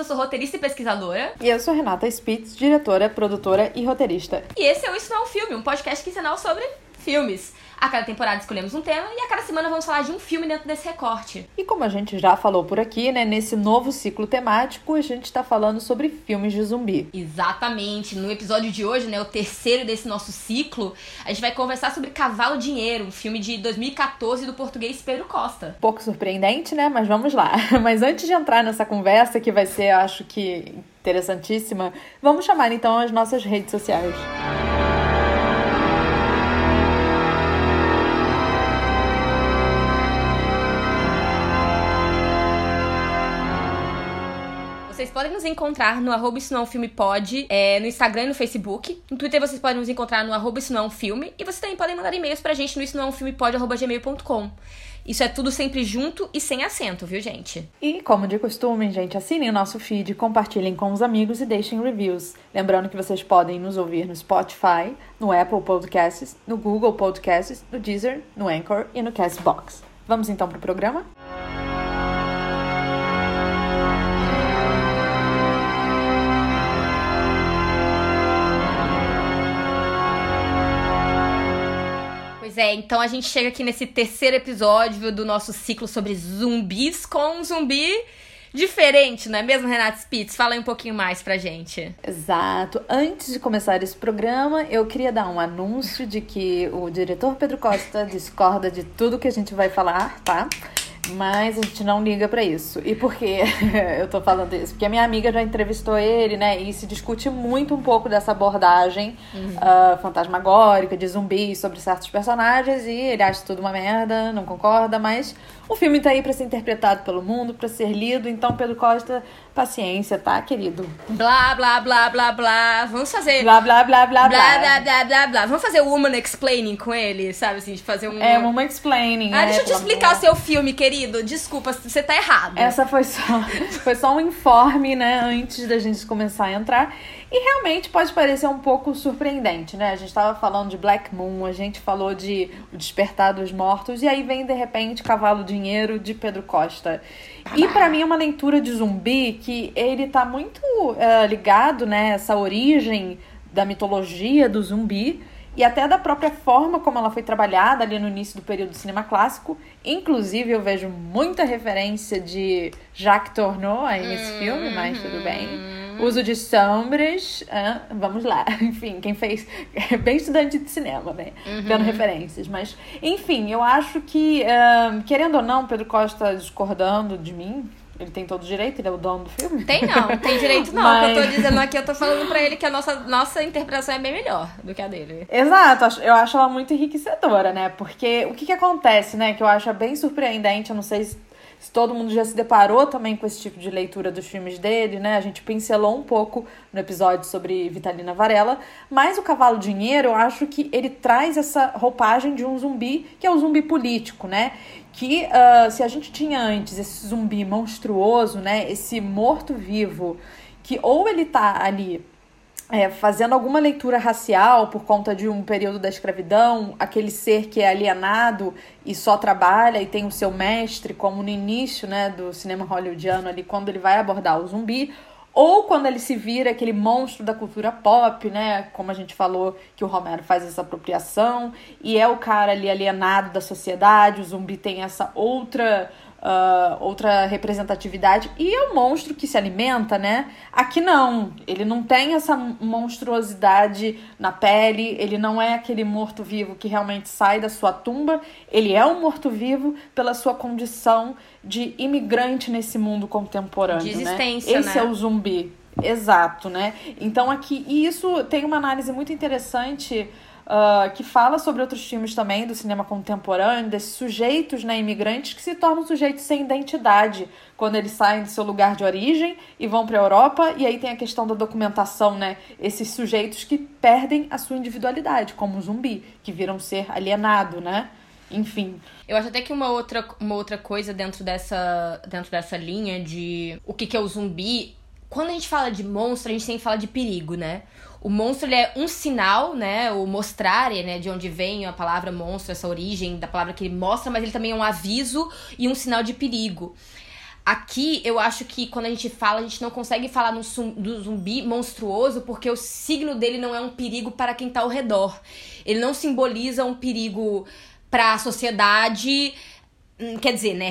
Eu sou roteirista e pesquisadora. E eu sou Renata Spitz, diretora, produtora e roteirista. E esse é o Isso Não é um Filme, um podcast quinzenal sobre filmes. A cada temporada escolhemos um tema e a cada semana vamos falar de um filme dentro desse recorte. E como a gente já falou por aqui, né, nesse novo ciclo temático, a gente tá falando sobre filmes de zumbi. Exatamente. No episódio de hoje, né, o terceiro desse nosso ciclo, a gente vai conversar sobre Cavalo Dinheiro, um filme de 2014 do português Pedro Costa. Pouco surpreendente, né? Mas vamos lá. Mas antes de entrar nessa conversa, que vai ser, acho que, interessantíssima, vamos chamar então as nossas redes sociais. Vocês podem nos encontrar no arroba isso não é um filme pode, é, no Instagram e no Facebook. No Twitter vocês podem nos encontrar no arroba isso não é um filme. E vocês também podem mandar e-mails pra gente no isso não é um filme pode, arroba gmail.com. Isso é tudo sempre junto e sem acento, viu, gente? E, como de costume, gente, assinem o nosso feed, compartilhem com os amigos e deixem reviews. Lembrando que vocês podem nos ouvir no Spotify, no Apple Podcasts, no Google Podcasts, no Deezer, no Anchor e no Castbox. Vamos então pro programa? Pois é, então a gente chega aqui nesse terceiro episódio do nosso ciclo sobre zumbis com um zumbi diferente, não é mesmo, Renata Spitz? Fala aí um pouquinho mais pra gente. Exato. Antes de começar esse programa, eu queria dar um anúncio de que o diretor Pedro Costa discorda de tudo que a gente vai falar, tá? Mas a gente não liga pra isso. E por que eu tô falando isso? Porque a minha amiga já entrevistou ele, né? E se discute muito um pouco dessa abordagem ah, fantasmagórica, de zumbi sobre certos personagens. E ele acha tudo uma merda, não concorda, mas o filme tá aí pra ser interpretado pelo mundo, pra ser lido. Então, Pedro Costa, paciência, tá, querido? Blá, blá, blá, blá, blá. Vamos fazer. Blá, blá, blá, blá, blá, blá, blá. blá, blá, blá. Vamos fazer o Woman Explaining com ele, sabe assim? De fazer um. É, uma explaining, Ah, né, deixa eu te explicar o seu filme, querido. Desculpa, você tá errado. Essa foi só, foi só um informe, né, antes da gente começar a entrar. E realmente pode parecer um pouco surpreendente, né? A gente tava falando de Black Moon, a gente falou de O Despertar dos Mortos, e aí vem de repente Cavalo Dinheiro de Pedro Costa. E pra mim é uma leitura de zumbi que ele tá muito eh, ligado, né, essa origem da mitologia do zumbi e até da própria forma como ela foi trabalhada ali no início do período do cinema clássico. Inclusive, eu vejo muita referência de Jacques Tourneur aí nesse filme, mas tudo bem. Uso de sombras, ah, vamos lá. Enfim, quem fez é bem estudante de cinema, né? Vendo referências. Mas, enfim, eu acho que, querendo ou não, Pedro Costa discordando de mim. Ele tem todo o direito, ele é o dono do filme. Tem não, tem direito não. O que eu tô Mas- dizendo aqui, eu tô falando pra ele que a nossa, nossa interpretação é bem melhor do que a dele. Exato, eu acho ela muito enriquecedora, né? Porque o que, que acontece, né? Que eu acho bem surpreendente, eu não sei se, se todo mundo já se deparou também com esse tipo de leitura dos filmes dele, né? A gente pincelou um pouco no episódio sobre Vitalina Varela, mas o Cavalo Dinheiro, eu acho que ele traz essa roupagem de um zumbi, que é o zumbi político, né? Que ah, se a gente tinha antes esse zumbi monstruoso, né? Esse morto-vivo, que ou ele tá ali é, fazendo alguma leitura racial por conta de um período da escravidão, aquele ser que é alienado e só trabalha e tem o seu mestre, como no início né, do cinema hollywoodiano, ali, quando ele vai abordar o zumbi, ou quando ele se vira aquele monstro da cultura pop, né? Como a gente falou que o Romero faz essa apropriação, e é o cara ali alienado da sociedade, o zumbi tem essa outra ah, outra representatividade. E é um monstro que se alimenta, né? Aqui não. Ele não tem essa monstruosidade na pele, ele não é aquele morto-vivo que realmente sai da sua tumba. Ele é um morto-vivo pela sua condição de imigrante nesse mundo contemporâneo. De né? existência, Esse né? é o zumbi. Exato, né? Então aqui, e isso tem uma análise muito interessante ah, que fala sobre outros filmes também do cinema contemporâneo, desses sujeitos, né, imigrantes que se tornam sujeitos sem identidade quando eles saem do seu lugar de origem e vão para a Europa. E aí tem a questão da documentação, né? Esses sujeitos que perdem a sua individualidade, como um zumbi, que viram ser alienado, né? Enfim. Eu acho até que uma outra, uma outra coisa dentro dessa, dentro dessa linha de o que, que é o zumbi. Quando a gente fala de monstro, a gente tem que falar de perigo, né? O monstro ele é um sinal, né? O mostrare, né? De onde vem a palavra monstro, essa origem da palavra que ele mostra, mas ele também é um aviso e um sinal de perigo. Aqui, eu acho que quando a gente fala, a gente não consegue falar no do zumbi monstruoso porque o signo dele não é um perigo para quem tá ao redor. Ele não simboliza um perigo para a sociedade. Hum, quer dizer, né?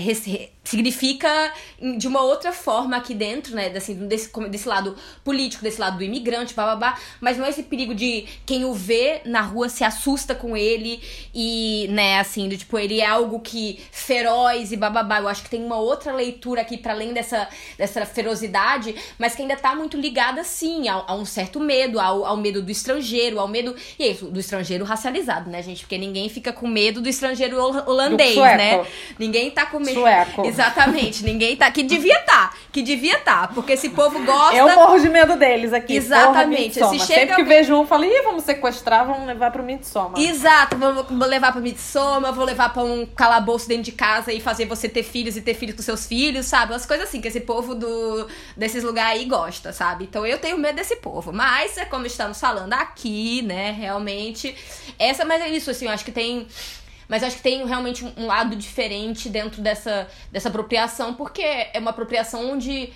significa de uma outra forma aqui dentro, né? Assim, desse, desse lado político, desse lado do imigrante, babá, mas não é esse perigo de quem o vê na rua se assusta com ele e, né, assim, do tipo, ele é algo que feroz e bababá. Eu acho que tem uma outra leitura aqui para além dessa, dessa ferocidade, mas que ainda tá muito ligada, sim, a, a um certo medo, ao, ao medo do estrangeiro, ao medo. E é isso, do estrangeiro racializado, né, gente? Porque ninguém fica com medo do estrangeiro holandês, né? Ninguém tá com medo. Sueco. Exatamente. Ninguém tá. Que devia tá. Que devia tá. Porque esse povo gosta. Eu morro de medo deles aqui. Exatamente. Se chega... Sempre que vejo um, eu falo, ih, vamos sequestrar, vamos levar pro Midsommar. Exato. Vou levar pro Midsommar, vou levar pra um calabouço dentro de casa e fazer você ter filhos e ter filhos com seus filhos, sabe? Umas coisas assim que esse povo do, desses lugares aí gosta, sabe? Então eu tenho medo desse povo. Mas é como estamos falando aqui, né? Realmente. Essa, mas é isso, assim, eu acho que tem mas acho que tem realmente um lado diferente dentro dessa, dessa apropriação, porque é uma apropriação onde.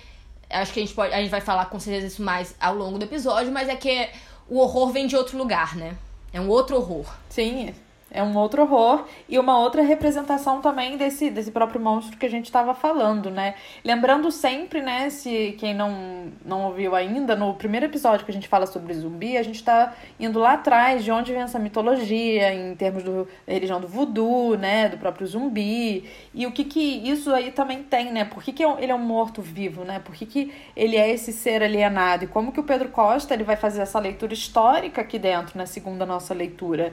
Acho que a gente pode. A gente vai falar com certeza isso mais ao longo do episódio, mas é que o horror vem de outro lugar, né? É um outro horror. Sim, é um outro horror e uma outra representação também desse, desse próprio monstro que a gente estava falando, né? Lembrando sempre, né, se quem não, não ouviu ainda, no primeiro episódio que a gente fala sobre zumbi, a gente está indo lá atrás de onde vem essa mitologia, em termos do, da religião do voodoo, né, do próprio zumbi, e o que que isso aí também tem, né? Por que, que é ele é um morto-vivo, né? Por que, que ele é esse ser alienado? E como que o Pedro Costa ele vai fazer essa leitura histórica aqui dentro, na segunda nossa leitura?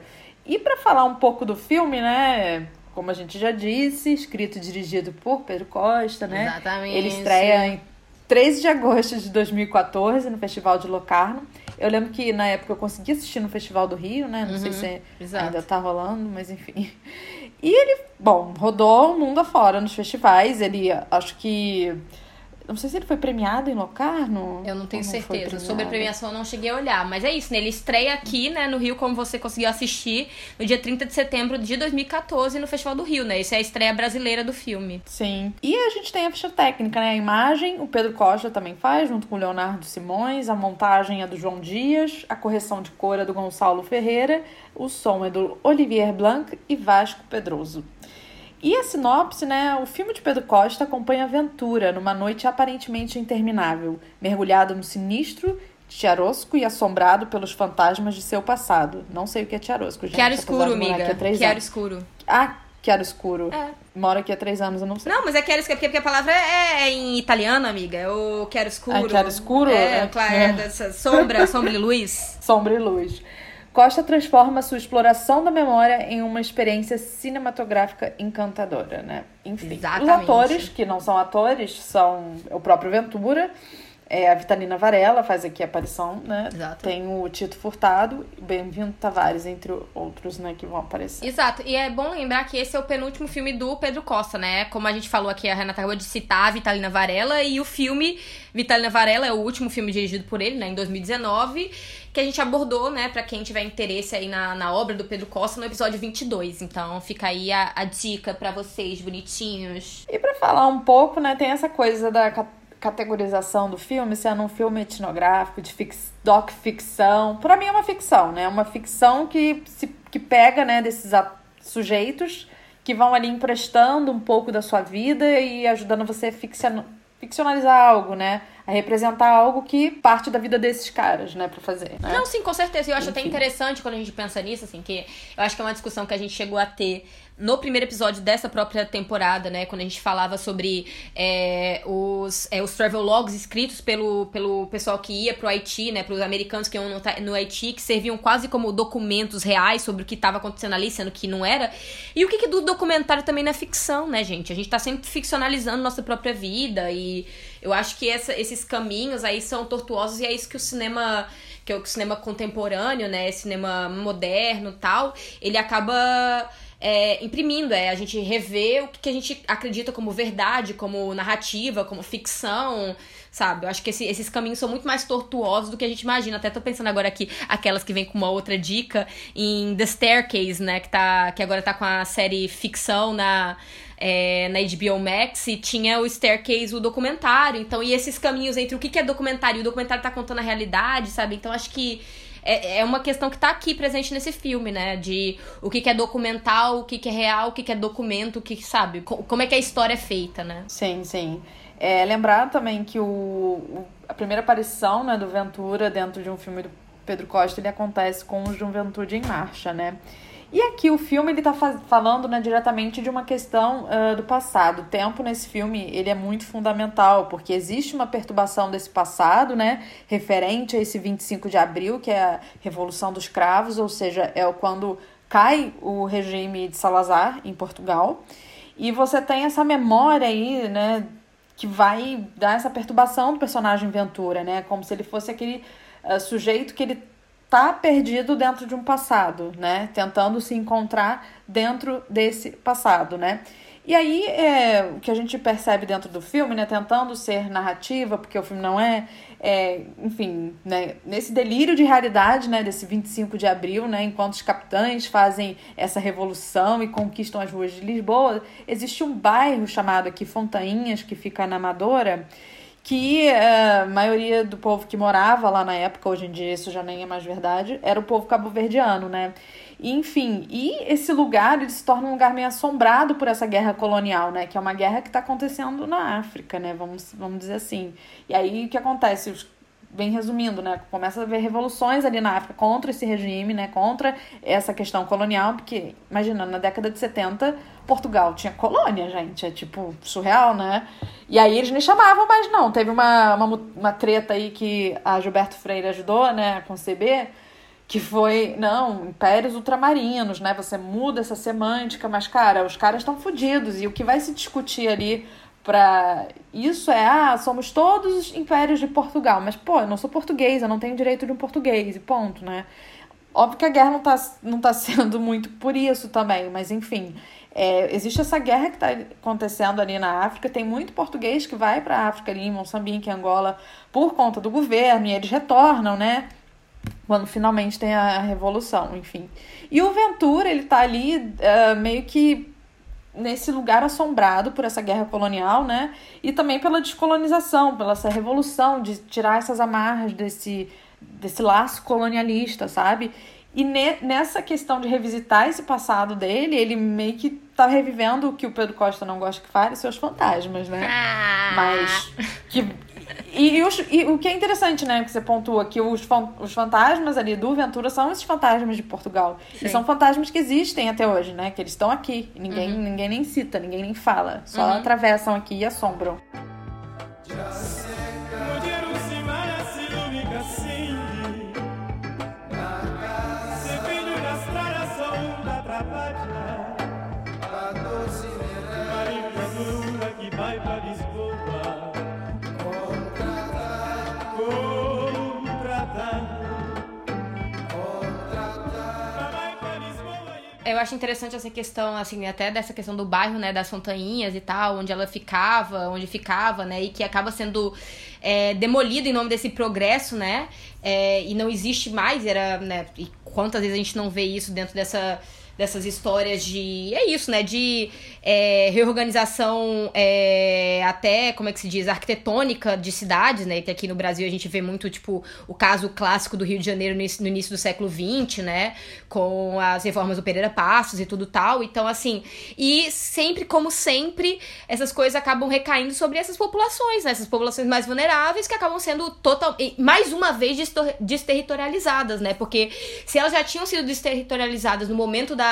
E para falar um pouco do filme, né? Como a gente já disse, escrito e dirigido por Pedro Costa, né? Exatamente. Ele estreia em 13 de agosto de 2014 no Festival de Locarno. Eu lembro que na época eu consegui assistir no Festival do Rio, né? Não uhum, sei se exato. ainda tá rolando, mas enfim. E ele, bom, rodou o mundo afora nos festivais. Ele, acho que não sei se ele foi premiado em Locarno. Eu não tenho certeza. Sobre a premiação eu não cheguei a olhar. Mas é isso, né? Ele estreia aqui, né, no Rio, como você conseguiu assistir, no dia 30 de setembro de 2014, no Festival do Rio, né? Isso é a estreia brasileira do filme. Sim. E a gente tem a ficha técnica, né? A imagem, o Pedro Costa também faz, junto com o Leonardo Simões. A montagem é do João Dias. A correção de cor é do Gonçalo Ferreira. O som é do Olivier Blanc e Vasco Pedroso. E a sinopse, né? O filme de Pedro Costa acompanha a aventura numa noite aparentemente interminável, mergulhado no sinistro Chiarosco e assombrado pelos fantasmas de seu passado. Não sei o que é Chiarosco, gente. Chiaro escuro, amiga. Chiaro escuro. Ah, Chiaro escuro. É. Mora aqui há três anos, eu não sei. Não, mas é Chiaro escuro, porque a palavra é, é em italiano, amiga. É o Chiaro escuro. É Chiaro escuro? É, é, claro, é. dessa sombra, sombra e luz. Sombra e luz. Costa transforma sua exploração da memória em uma experiência cinematográfica encantadora, né? Enfim, Exatamente. os atores, que não são atores, são o próprio Ventura, é, a Vitalina Varela faz aqui a aparição, né? Exato. Tem o Tito Furtado Bem-vindo Tavares, entre outros, né, que vão aparecer. Exato. E é bom lembrar que esse é o penúltimo filme do Pedro Costa, né? Como a gente falou aqui, a Renata acabou de citar a Vitalina Varela e o filme Vitalina Varela é o último filme dirigido por ele, né, em 2019, que a gente abordou, né, para quem tiver interesse aí na, na obra do Pedro Costa no episódio 22. Então fica aí a, a dica para vocês, bonitinhos. E para falar um pouco, né, tem essa coisa da categorização do filme sendo um filme etnográfico, de fix, doc ficção. Para mim é uma ficção, né? Uma ficção que, se, que pega né, desses sujeitos que vão ali emprestando um pouco da sua vida e ajudando você a ficcionalizar algo, né? A representar algo que parte da vida desses caras, né, pra fazer. Né? Não, sim, com certeza. Eu acho Enfim. até interessante quando a gente pensa nisso, assim, que eu acho que é uma discussão que a gente chegou a ter no primeiro episódio dessa própria temporada, né, quando a gente falava sobre é, os, é, os travel logs escritos pelo, pelo pessoal que ia pro Haiti, né, pros americanos que iam no, no Haiti, que serviam quase como documentos reais sobre o que estava acontecendo ali, sendo que não era. E o que, que do documentário também na ficção, né, gente? A gente tá sempre ficcionalizando nossa própria vida e eu acho que essa, esses caminhos aí são tortuosos e é isso que o cinema porque o cinema contemporâneo, né, cinema moderno tal, ele acaba é, imprimindo, é a gente rever o que, que a gente acredita como verdade, como narrativa, como ficção, sabe? Eu acho que esse, esses caminhos são muito mais tortuosos do que a gente imagina. Até tô pensando agora aqui, aquelas que vêm com uma outra dica em The Staircase, né? Que, tá, que agora tá com a série ficção na, é, na HBO Max e tinha o Staircase, o documentário. Então, e esses caminhos entre o que, que é documentário e o documentário tá contando a realidade, sabe? Então, acho que é, é uma questão que tá aqui presente nesse filme, né? De o que, que é documental, o que, que é real, o que, que é documento, o que, sabe? Como é que a história é feita, né? Sim, sim. É, lembrar também que o, o, a primeira aparição né, do Ventura dentro de um filme do Pedro Costa ele acontece com o Juventude em Marcha, né? E aqui o filme ele está falando né, diretamente de uma questão uh, do passado. O tempo nesse filme ele é muito fundamental, porque existe uma perturbação desse passado, né, referente a esse 25 de abril, que é a Revolução dos Cravos, ou seja, é quando cai o regime de Salazar em Portugal. E você tem essa memória aí, né, que vai dar essa perturbação do personagem Ventura, né, como se ele fosse aquele uh, sujeito que ele tá perdido dentro de um passado, né? Tentando se encontrar dentro desse passado, né? E aí, é, o que a gente percebe dentro do filme, né? Tentando ser narrativa, porque o filme não é, é enfim, né? Nesse delírio de realidade, né? Desse 25 de abril, né? Enquanto os capitães fazem essa revolução e conquistam as ruas de Lisboa, existe um bairro chamado aqui Fontainhas, que fica na Amadora, que eh, a maioria do povo que morava lá na época, hoje em dia isso já nem é mais verdade, era o povo cabo-verdiano, né? Enfim, e esse lugar ele se torna um lugar meio assombrado por essa guerra colonial, né? Que é uma guerra que está acontecendo na África, né? Vamos, vamos dizer assim. E aí o que acontece? Os bem resumindo, né, começa a haver revoluções ali na África contra esse regime, né, contra essa questão colonial, porque, imagina, na década de 70, Portugal tinha colônia, gente, é tipo surreal, né? E aí eles me chamavam, mas não, teve uma, uma, uma treta aí que a Gilberto Freire ajudou, né, a conceber, que foi, não, impérios ultramarinos, né? Você muda essa semântica, mas, cara, os caras estão fodidos. E o que vai se discutir ali para isso é, ah, somos todos impérios de Portugal, mas pô, eu não sou português, eu não tenho direito de um português e ponto, né? Óbvio que a guerra não tá, não tá sendo muito por isso também, mas enfim, é, existe essa guerra que está acontecendo ali na África. Tem muito português que vai para a África, ali em Moçambique, Angola, por conta do governo, e eles retornam, né? Quando finalmente tem a revolução, enfim. E o Ventura, ele tá ali uh, meio que nesse lugar assombrado por essa guerra colonial, né? E também pela descolonização, pela essa revolução de tirar essas amarras desse, desse laço colonialista, sabe? E ne, nessa questão de revisitar esse passado dele, ele meio que tá revivendo o que o Pedro Costa não gosta que fale, seus fantasmas, né? Ah. Mas que e, e, os, e, o que é interessante, né, que você pontua, que os, os fantasmas ali do Ventura são esses fantasmas de Portugal. Sim. E são fantasmas que existem até hoje, né? Que eles estão aqui. Ninguém, uhum. ninguém nem cita, ninguém nem fala. Só uhum. atravessam aqui e assombram. Eu acho interessante essa questão, assim, até dessa questão do bairro, né, das Fontainhas e tal, onde ela ficava, onde ficava, né, e que acaba sendo é, demolido em nome desse progresso, né, é, e não existe mais, era, né, e quantas vezes a gente não vê isso dentro dessa dessas histórias de. É isso, né? De é, reorganização é, até, como é que se diz, arquitetônica de cidades, né? Que aqui no Brasil a gente vê muito, tipo, o caso clássico do Rio de Janeiro no início do século XX, né? Com as reformas do Pereira Passos e tudo tal. Então, assim. E sempre, como sempre, essas coisas acabam recaindo sobre essas populações, né? Essas populações mais vulneráveis que acabam sendo total. Mais uma vez desterritorializadas, né? Porque se elas já tinham sido desterritorializadas no momento da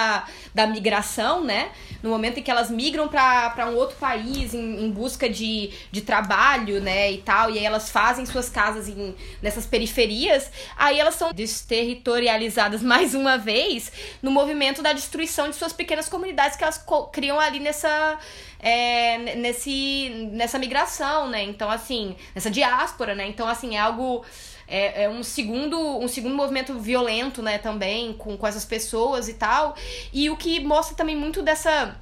da, migração, né? No momento em que elas migram para um outro país em, em, busca de, de trabalho, né? E tal, e aí elas fazem suas casas em, nessas periferias, aí elas são desterritorializadas mais uma vez no movimento da destruição de suas pequenas comunidades que elas criam ali nessa. É, nesse, nessa migração, né? Então, assim, nessa diáspora, né? Então, assim, é algo é, é, um segundo um segundo movimento violento, né, também, com, com essas pessoas e tal. E o que mostra também muito dessa.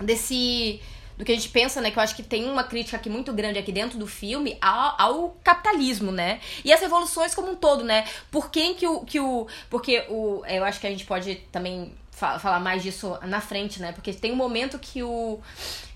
desse do que a gente pensa, né? Que eu acho que tem uma crítica aqui muito grande aqui dentro do filme ao, ao capitalismo, né? E as revoluções como um todo, né? Por quem que o. Que o porque o, eu acho que a gente pode também falar mais disso na frente, né? Porque tem um momento que o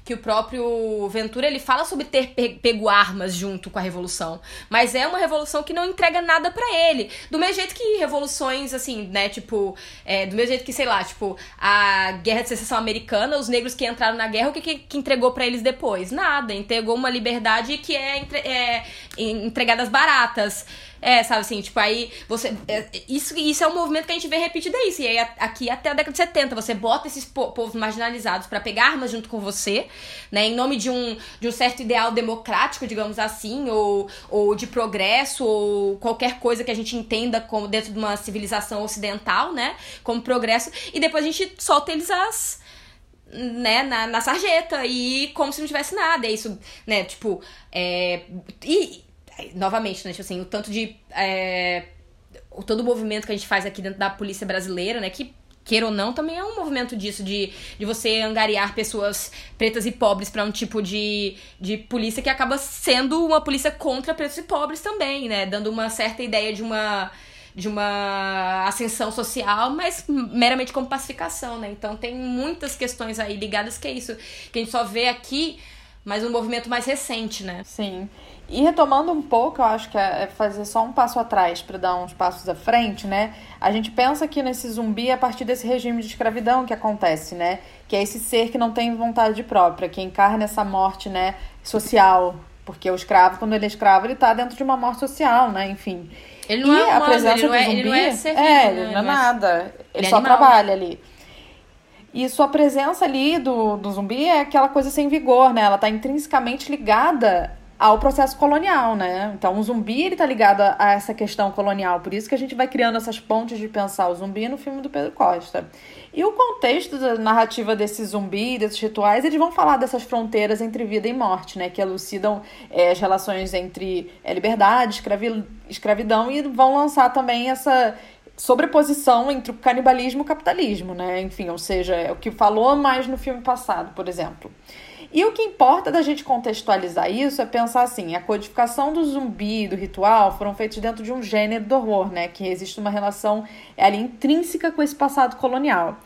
que o próprio Ventura ele fala sobre ter pego armas junto com a revolução, mas é uma revolução que não entrega nada para ele. Do mesmo jeito que revoluções assim, né, tipo, é, do mesmo jeito que sei lá, tipo, a Guerra de Secessão Americana, os negros que entraram na guerra, o que, que, que entregou para eles depois? Nada, entregou uma liberdade que é, entre, é entregadas baratas. É, sabe assim, tipo, aí você. É, isso, isso é um movimento que a gente vê repetido é isso. E aí, aqui até a década de 70, você bota esses po povos marginalizados para pegar armas junto com você, né? Em nome de um, de um certo ideal democrático, digamos assim, ou, ou de progresso, ou qualquer coisa que a gente entenda como dentro de uma civilização ocidental, né? Como progresso. E depois a gente solta eles as né, na, na sarjeta e como se não tivesse nada. É isso, né, tipo, é, e novamente, né, tipo assim, o tanto de. É, todo o movimento que a gente faz aqui dentro da polícia brasileira, né, que queira ou não, também é um movimento disso, de, de você angariar pessoas pretas e pobres para um tipo de, de polícia que acaba sendo uma polícia contra pretos e pobres também, né? Dando uma certa ideia de uma de uma ascensão social, mas meramente como pacificação, né? Então tem muitas questões aí ligadas que é isso, que a gente só vê aqui, mas um movimento mais recente, né? Sim. E retomando um pouco, eu acho que é fazer só um passo atrás para dar uns passos à frente, né? A gente pensa que nesse zumbi a partir desse regime de escravidão que acontece, né? Que é esse ser que não tem vontade própria, que encarna essa morte, né, social. Porque o escravo, quando ele é escravo, ele está dentro de uma morte social, né? Enfim. Ele não e é humano, a presença ele não do é, zumbi, ele não é ser vivo, é, né? ele não é Ele é- nada. Ele, ele é só animal. trabalha ali. E sua presença ali do, do zumbi é aquela coisa sem vigor, né? Ela tá intrinsecamente ligada ao processo colonial, né? Então o zumbi ele tá ligado a, a essa questão colonial, por isso que a gente vai criando essas pontes de pensar o zumbi no filme do Pedro Costa. E o contexto da narrativa desse zumbi, desses rituais, eles vão falar dessas fronteiras entre vida e morte, né? Que elucidam é, as relações entre é, liberdade, escravi, escravidão e vão lançar também essa sobreposição entre o canibalismo e o capitalismo, né? Enfim, ou seja, é o que falou mais no filme passado, por exemplo. E o que importa da gente contextualizar isso é pensar assim: a codificação do zumbi e do ritual foram feitos dentro de um gênero do horror, né? Que existe uma relação ali intrínseca com esse passado colonial.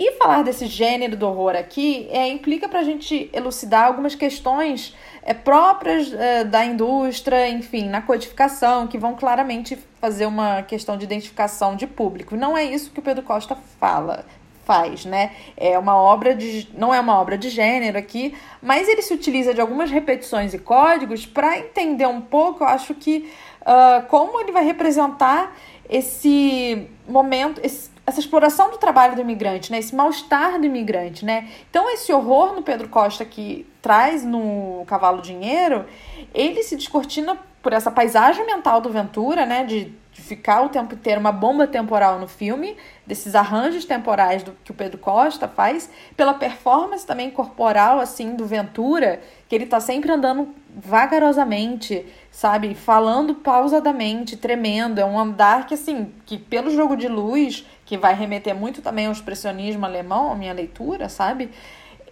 E falar desse gênero do horror aqui é, implica para a gente elucidar algumas questões é, próprias é, da indústria, enfim, na codificação, que vão claramente fazer uma questão de identificação de público. Não é isso que o Pedro Costa fala faz, né? É uma obra de. não é uma obra de gênero aqui, mas ele se utiliza de algumas repetições e códigos para entender um pouco, eu acho que uh, como ele vai representar esse momento, esse, essa exploração do trabalho do imigrante, né? Esse mal-estar do imigrante, né? Então, esse horror no Pedro Costa que traz no Cavalo Dinheiro, ele se descortina por essa paisagem mental do Ventura, né? De, de ficar o tempo inteiro uma bomba temporal no filme, desses arranjos temporais do que o Pedro Costa faz, pela performance também corporal, assim, do Ventura, que ele tá sempre andando vagarosamente, sabe? Falando pausadamente, tremendo. É um andar que, assim, que pelo jogo de luz, que vai remeter muito também ao expressionismo alemão, a minha leitura, sabe?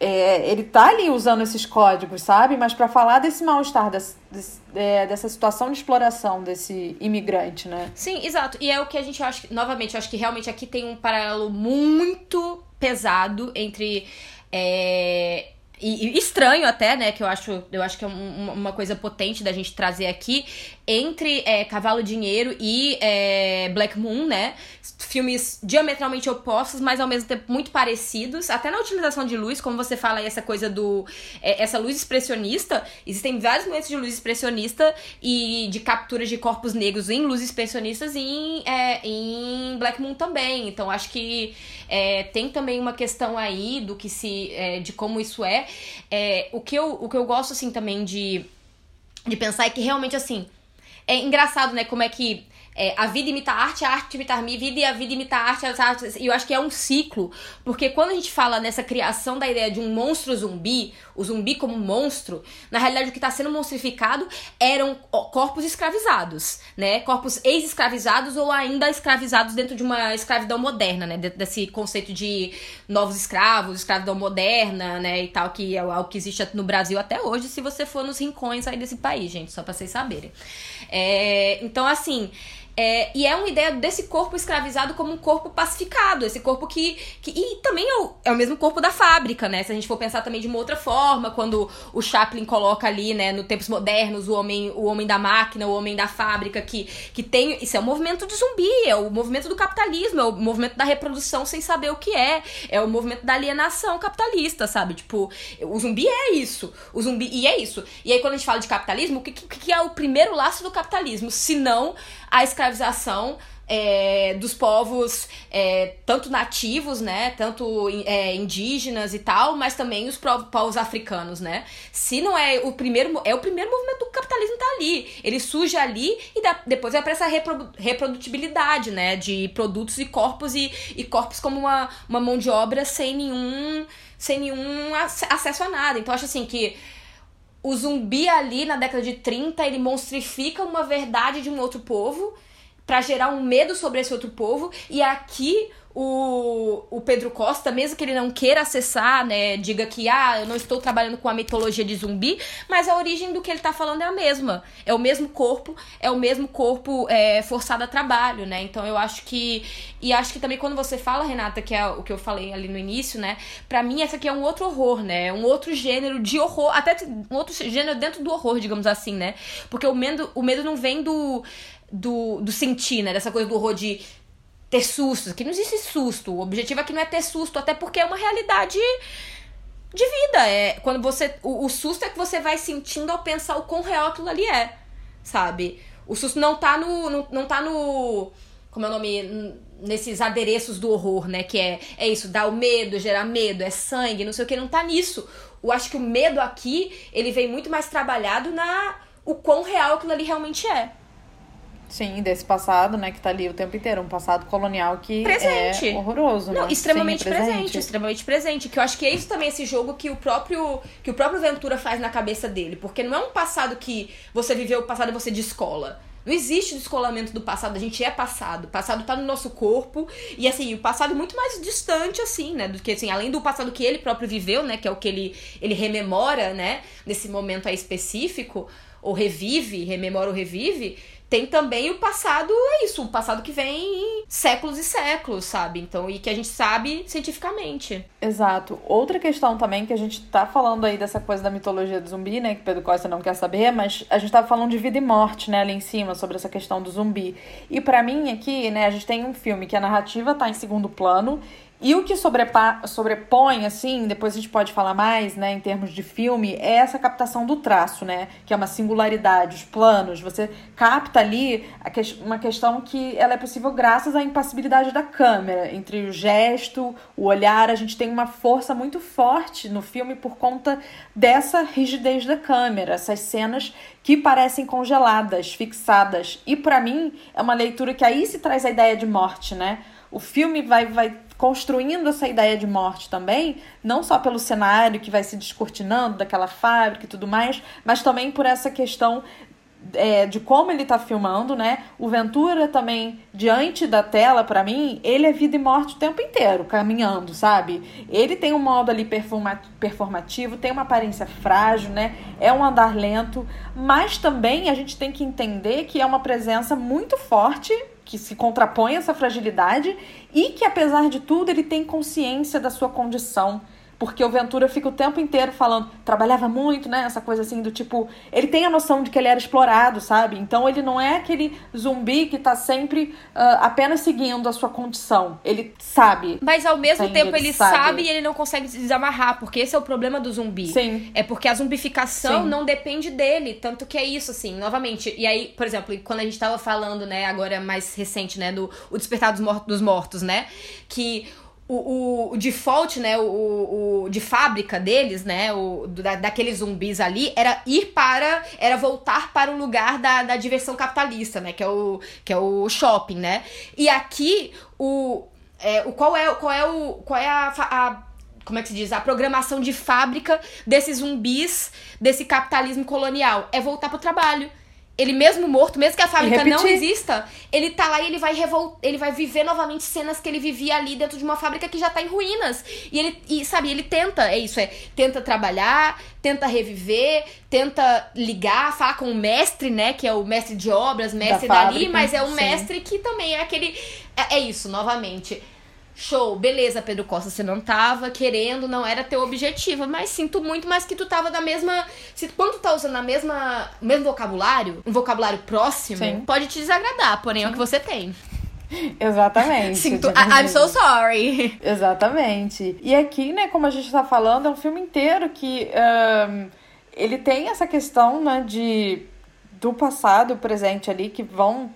É, ele tá ali usando esses códigos, sabe? Mas para falar desse mal-estar, desse, desse, é, dessa situação de exploração desse imigrante, né? Sim, exato. E é o que a gente acha, novamente, eu acho que realmente aqui tem um paralelo muito pesado entre. É, e, e estranho até, né? Que eu acho, eu acho que é um- uma coisa potente da gente trazer aqui entre é, Cavalo Dinheiro e é, Black Moon, né? Filmes diametralmente opostos, mas ao mesmo tempo muito parecidos. Até na utilização de luz, como você fala aí, essa coisa do. é, essa luz expressionista. Existem vários momentos de luz expressionista e de capturas de corpos negros em luz expressionistas e em, é, em Black Moon também. Então acho que é, tem também uma questão aí do que se. é, de como isso é. É, o, que eu, o que eu gosto, assim, também de, de pensar é que realmente, assim. É engraçado, né? Como é que é, a vida imita a arte, a arte imita a vida e a vida imita a arte, a arte. E eu acho que é um ciclo, porque quando a gente fala nessa criação da ideia de um monstro zumbi, o zumbi como monstro, na realidade o que está sendo monstrificado eram corpos escravizados, né? Corpos ex-escravizados ou ainda escravizados dentro de uma escravidão moderna, né? Desse conceito de novos escravos, escravidão moderna, né? E tal, que é o que existe no Brasil até hoje, se você for nos rincões aí desse país, gente, só pra vocês saberem. É, então, assim. É, e é uma ideia desse corpo escravizado como um corpo pacificado, esse corpo que. que e também é o, é o mesmo corpo da fábrica, né? Se a gente for pensar também de uma outra forma, quando o Chaplin coloca ali, né, no tempos modernos, o homem, o homem da máquina, o homem da fábrica, que, que tem. Isso é o um movimento de zumbi, é o movimento do capitalismo, é o movimento da reprodução sem saber o que é, é o movimento da alienação capitalista, sabe? Tipo, o zumbi é isso. O zumbi. E é isso. E aí, quando a gente fala de capitalismo, o que, que, que é o primeiro laço do capitalismo? Se não a escravização é, dos povos, é, tanto nativos, né, tanto é, indígenas e tal, mas também os povos africanos, né? Se não é o primeiro, é o primeiro movimento do capitalismo tá ali. Ele surge ali e dá, depois vai para essa reprodu, reprodutibilidade, né, de produtos e corpos e, e corpos como uma, uma mão de obra sem nenhum sem nenhum acesso a nada. Então acho assim que o zumbi ali na década de 30, ele monstrifica uma verdade de um outro povo para gerar um medo sobre esse outro povo. E aqui o, o Pedro Costa, mesmo que ele não queira acessar, né, diga que ah, eu não estou trabalhando com a mitologia de zumbi, mas a origem do que ele está falando é a mesma. É o mesmo corpo, é o mesmo corpo é, forçado a trabalho, né? Então eu acho que. E acho que também quando você fala, Renata, que é o que eu falei ali no início, né? Pra mim, essa aqui é um outro horror, né? Um outro gênero de horror, até um outro gênero dentro do horror, digamos assim, né? Porque o medo, o medo não vem do. Do, do sentir, né? Dessa coisa do horror de ter susto. Aqui não existe susto. O objetivo aqui não é ter susto, até porque é uma realidade de vida. É quando você. O, o susto é que você vai sentindo ao pensar o quão real aquilo ali é. Sabe? O susto não tá no. Não, não tá no. Como é o nome? Nesses adereços do horror, né? Que é, é isso, dá o medo, gerar medo, é sangue, não sei o que, não tá nisso. Eu acho que o medo aqui, ele vem muito mais trabalhado na o quão real aquilo ali realmente é. Sim, desse passado, né, que tá ali o tempo inteiro, um passado colonial que presente. é horroroso, Não, né? extremamente Sim, presente. presente, extremamente presente, que eu acho que é isso também esse jogo que o próprio que o próprio Ventura faz na cabeça dele, porque não é um passado que você viveu o passado e você descola. Não existe descolamento do passado, a gente é passado. O passado tá no nosso corpo. E assim, o passado é muito mais distante, assim, né? Do que assim, além do passado que ele próprio viveu, né? Que é o que ele, ele rememora, né? Nesse momento aí específico, ou revive, rememora ou revive tem também o passado, é isso, o passado que vem séculos e séculos, sabe? Então, e que a gente sabe cientificamente. Exato. Outra questão também que a gente tá falando aí dessa coisa da mitologia do zumbi, né? Que Pedro Costa não quer saber, mas a gente tava falando de vida e morte, né? Ali em cima, sobre essa questão do zumbi. E para mim aqui, né, a gente tem um filme que a narrativa tá em segundo plano e o que sobrepõe, assim, depois a gente pode falar mais, né, em termos de filme, é essa captação do traço, né? Que é uma singularidade, os planos. Você capta ali uma questão que ela é possível graças à impassibilidade da câmera. Entre o gesto, o olhar, a gente tem uma força muito forte no filme por conta dessa rigidez da câmera. Essas cenas que parecem congeladas, fixadas. E para mim, é uma leitura que aí se traz a ideia de morte, né? O filme vai, vai construindo essa ideia de morte também, não só pelo cenário que vai se descortinando daquela fábrica e tudo mais, mas também por essa questão é, de como ele está filmando, né? O Ventura também, diante da tela, para mim, ele é vida e morte o tempo inteiro, caminhando, sabe? Ele tem um modo ali performativo, tem uma aparência frágil, né? É um andar lento, mas também a gente tem que entender que é uma presença muito forte que se contrapõe a essa fragilidade e que, apesar de tudo, ele tem consciência da sua condição. Porque o Ventura fica o tempo inteiro falando, trabalhava muito, né? Essa coisa assim do tipo. Ele tem a noção de que ele era explorado, sabe? Então ele não é aquele zumbi que tá sempre uh, apenas seguindo a sua condição. Ele sabe. Mas ao mesmo tempo ele, ele sabe. sabe. e ele não consegue se desamarrar, porque esse é o problema do zumbi. Sim. É porque a zumbificação Sim. não depende dele. Tanto que é isso, assim, novamente. E aí, por exemplo, quando a gente tava falando, né, agora mais recente, né, do O Despertar dos Mortos, dos mortos né? Que o, o, default, né, o, o, de fábrica deles, né, o, da, daqueles zumbis ali, era ir para, era voltar para o lugar da, da diversão capitalista, né, que é o, que é o shopping, né. E aqui, o, é, o qual é, qual é, o, qual é a, a como é que se diz? A programação de fábrica desses zumbis, desse capitalismo colonial. É voltar pro trabalho ele mesmo morto, mesmo que a fábrica não exista, ele tá lá e ele vai revol... ele vai viver novamente cenas que ele vivia ali dentro de uma fábrica que já tá em ruínas. E ele, e, sabe, ele tenta, é isso, é, tenta trabalhar, tenta reviver, tenta ligar, falar com o mestre, né, que é o mestre de obras, mestre da dali, fábrica, mas é o mestre que também é aquele é, é isso, novamente Show, beleza, Pedro Costa, você não tava querendo, não era teu objetivo, mas sinto muito, mas que tu tava na mesma. Se quando tu tá usando a mesma mesmo vocabulário, um vocabulário próximo, Sim. pode te desagradar, porém Sim. é o que você tem. Exatamente. Sinto, I'm so sorry. Exatamente. E aqui, né, como a gente tá falando, é um filme inteiro que um, ele tem essa questão, né, de do passado e o presente ali que vão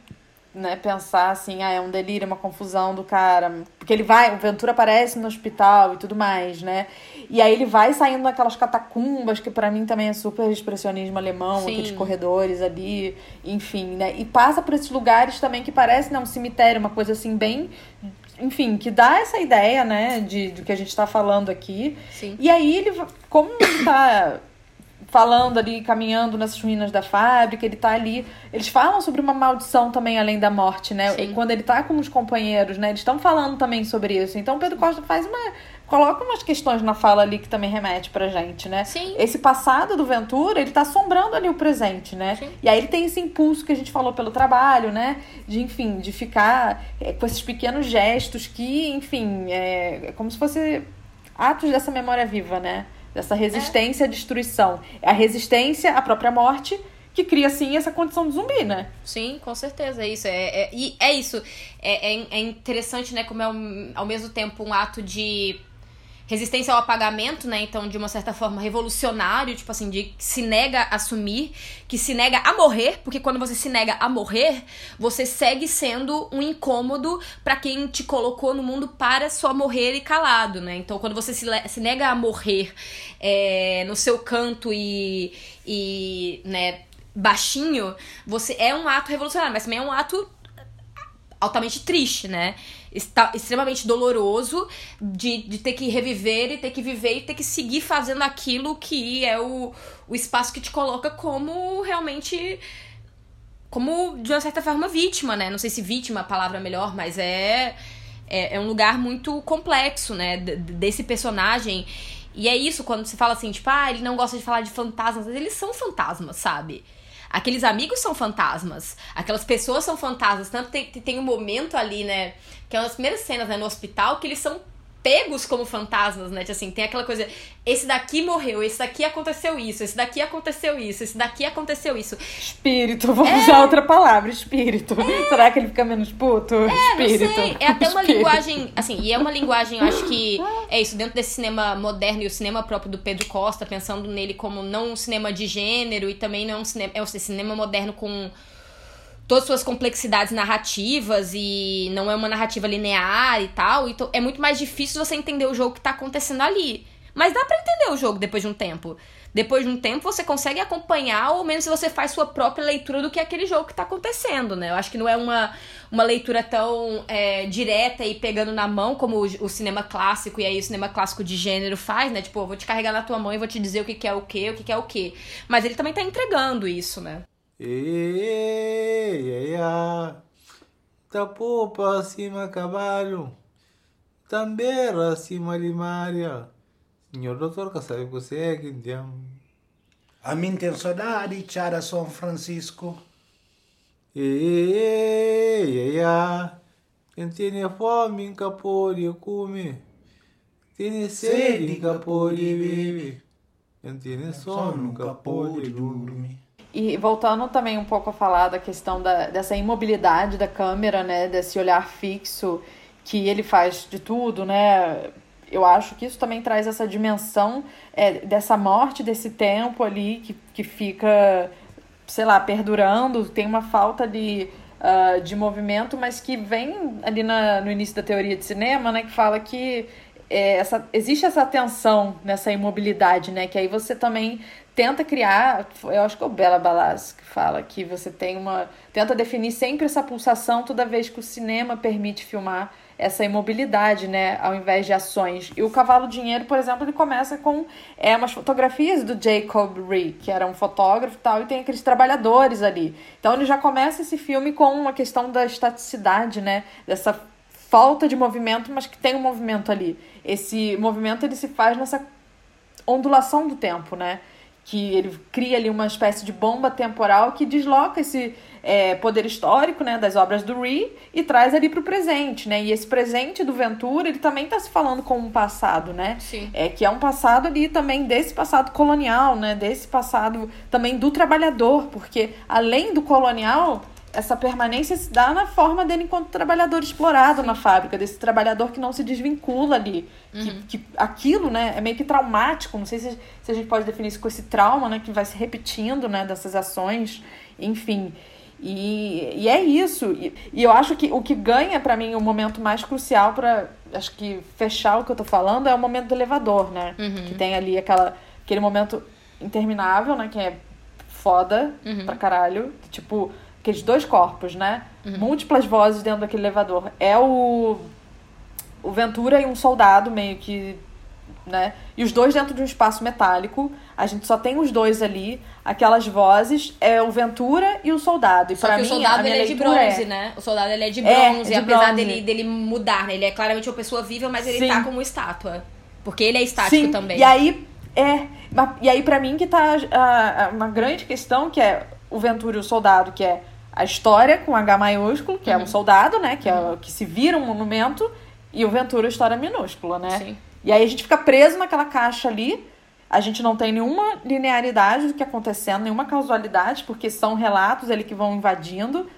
né, pensar assim, ah, é um delírio, uma confusão do cara. Porque ele vai, o Ventura aparece no hospital e tudo mais, né? E aí ele vai saindo daquelas catacumbas, que para mim também é super expressionismo alemão, Sim. aqueles corredores ali, enfim, né? E passa por esses lugares também que parece, né, um cemitério, uma coisa assim bem enfim, que dá essa ideia, né, de, do que a gente está falando aqui. Sim. E aí ele, como ele tá falando ali, caminhando nessas ruínas da fábrica, ele tá ali. Eles falam sobre uma maldição também além da morte, né? Sim. Quando ele tá com os companheiros, né? Eles estão falando também sobre isso. Então Pedro Costa faz uma. coloca umas questões na fala ali que também remete pra gente, né? Sim. Esse passado do Ventura, ele tá assombrando ali o presente, né? Sim. E aí ele tem esse impulso que a gente falou pelo trabalho, né? De, enfim, de ficar é, com esses pequenos gestos que, enfim, é, é como se fosse atos dessa memória viva, né? Dessa resistência é. à destruição. É a resistência à própria morte que cria, assim, essa condição de zumbi, né? Sim, com certeza, é isso. É, é, e é isso. É, é, é interessante, né, como é um, ao mesmo tempo um ato de resistência ao apagamento, né? Então, de uma certa forma, revolucionário, tipo assim, de que se nega a assumir, que se nega a morrer, porque quando você se nega a morrer, você segue sendo um incômodo para quem te colocou no mundo para só morrer e calado, né? Então, quando você se, se nega a morrer é, no seu canto e, e, né, baixinho, você é um ato revolucionário, mas também é um ato altamente triste, né? Está extremamente doloroso de, de ter que reviver e ter que viver e ter que seguir fazendo aquilo que é o, o espaço que te coloca como realmente. Como, de uma certa forma, vítima, né? Não sei se vítima é a palavra melhor, mas é, é, é um lugar muito complexo, né? Desse personagem. E é isso, quando se fala assim, tipo, ah, ele não gosta de falar de fantasmas, mas eles são fantasmas, sabe? Aqueles amigos são fantasmas. Aquelas pessoas são fantasmas. Tanto tem, tem um momento ali, né? Que é uma das primeiras cenas né, no hospital que eles são pegos como fantasmas, né? Tipo assim, tem aquela coisa, esse daqui morreu, esse daqui aconteceu isso, esse daqui aconteceu isso, esse daqui aconteceu isso. Espírito, vou é... usar outra palavra, espírito. É... Será que ele fica menos puto? É, espírito. Não sei. É até uma espírito. linguagem, assim, e é uma linguagem, eu acho que é isso, dentro desse cinema moderno e o cinema próprio do Pedro Costa, pensando nele como não um cinema de gênero e também não um cinema, é um cinema moderno com todas as suas complexidades narrativas e não é uma narrativa linear e tal. Então é muito mais difícil você entender o jogo que tá acontecendo ali. Mas dá para entender o jogo depois de um tempo. Depois de um tempo você consegue acompanhar, ou menos se você faz sua própria leitura do que é aquele jogo que tá acontecendo, né? Eu acho que não é uma, uma leitura tão é, direta e pegando na mão como o, o, cinema clássico, e aí o cinema clássico de gênero faz, né? Tipo, eu vou te carregar na tua mão e vou te dizer o que, que é o que, o que, que é o que. Mas ele também tá entregando isso, né? Ei, Tapo para cima cavalo. Também cima limária. Senhor doutor, que sabe você é que A minha intenção é de Chara São Francisco. Ei, Quem tem fome, nunca pode comer. Tem sede, nunca pode beber. Quem tem sono, nunca pode dormir. E voltando também um pouco a falar da questão da, dessa imobilidade da câmera, né? Desse olhar fixo que ele faz de tudo, né? Eu acho que isso também traz essa dimensão é, dessa morte, desse tempo ali que, que fica, sei lá, perdurando. Tem uma falta de uh, de movimento, mas que vem ali na, no início da teoria de cinema, né, que fala que é, essa, existe essa tensão nessa imobilidade, né, que aí você também tenta criar, eu acho que é o Bela Balas que fala que você tem uma, tenta definir sempre essa pulsação toda vez que o cinema permite filmar essa imobilidade, né, ao invés de ações. E o Cavalo Dinheiro, por exemplo, ele começa com é, umas fotografias do Jacob Ree, que era um fotógrafo e tal, e tem aqueles trabalhadores ali. Então ele já começa esse filme com uma questão da estaticidade, né, dessa falta de movimento, mas que tem um movimento ali. Esse movimento ele se faz nessa ondulação do tempo, né? Que ele cria ali uma espécie de bomba temporal que desloca esse é, poder histórico né, das obras do Ree e traz ali para o presente, né? E esse presente do Ventura, ele também está se falando com um passado, né? Sim. É, que é um passado ali também desse passado colonial, né? Desse passado também do trabalhador, porque além do colonial, essa permanência se dá na forma dele enquanto trabalhador explorado Sim. na fábrica, desse trabalhador que não se desvincula ali. Uhum. Que, que aquilo, né, é meio que traumático. Não sei se, se a gente pode definir isso com esse trauma, né, que vai se repetindo, né, dessas ações. Enfim. E, e é isso. E, e eu acho que o que ganha para mim o momento mais crucial para acho que fechar o que eu tô falando é o momento do elevador, né? Uhum. Que tem ali aquela, aquele momento interminável, né? Que é foda uhum. pra caralho. Tipo, aqueles dois corpos, né? Uhum. Múltiplas vozes dentro daquele elevador. É o, o Ventura e um soldado meio que. Né? E os dois dentro de um espaço metálico. A gente só tem os dois ali. Aquelas vozes é o Ventura e o soldado. E Só que mim, o soldado ele é de leitura bronze, é... né? O soldado ele é de É, bronze, de apesar bronze. Dele, dele mudar, né? Ele é claramente uma pessoa viva, mas ele Sim. tá como estátua. Porque ele é estático Sim, também. E aí, é. E aí, pra mim, que tá a- a- uma grande questão, que é o Ventura e o soldado, que é a história com H maiúsculo, que é Uhum. um soldado, né? Que, é, que se vira um monumento, e o Ventura a história minúscula, né? Sim. E aí a gente fica preso naquela caixa ali. A gente não tem nenhuma linearidade do que acontecendo, nenhuma causalidade, porque são relatos ali que vão invadindo.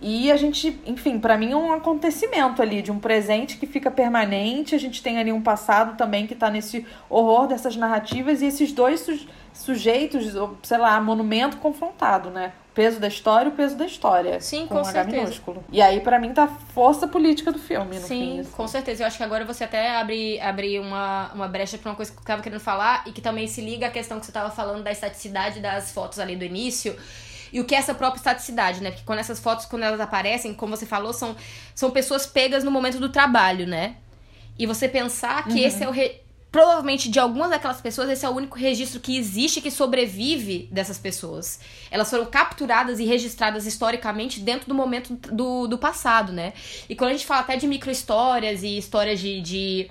E a gente, enfim, pra mim é um acontecimento ali, de um presente que fica permanente. A gente tem ali um passado também que tá nesse horror dessas narrativas e esses dois su- sujeitos, sei lá, monumento confrontado, né? Peso da história o peso da história. Sim, com com H certeza. minúsculo. E aí, pra mim, tá a força política do filme, no fim. Sim, assim. com certeza. Eu acho que agora você até abre, abre uma, uma brecha pra uma coisa que eu tava querendo falar e que também se liga à questão que você tava falando da estaticidade das fotos ali do início. E o que é essa própria estaticidade, né? Porque quando essas fotos, quando elas aparecem, como você falou, são, são pessoas pegas no momento do trabalho, né? E você pensar que esse é o. Re... Provavelmente, de algumas daquelas pessoas, esse é o único registro que existe que sobrevive dessas pessoas. Elas foram capturadas e registradas historicamente dentro do momento do, do passado, né? E quando a gente fala até de micro-histórias e histórias de. de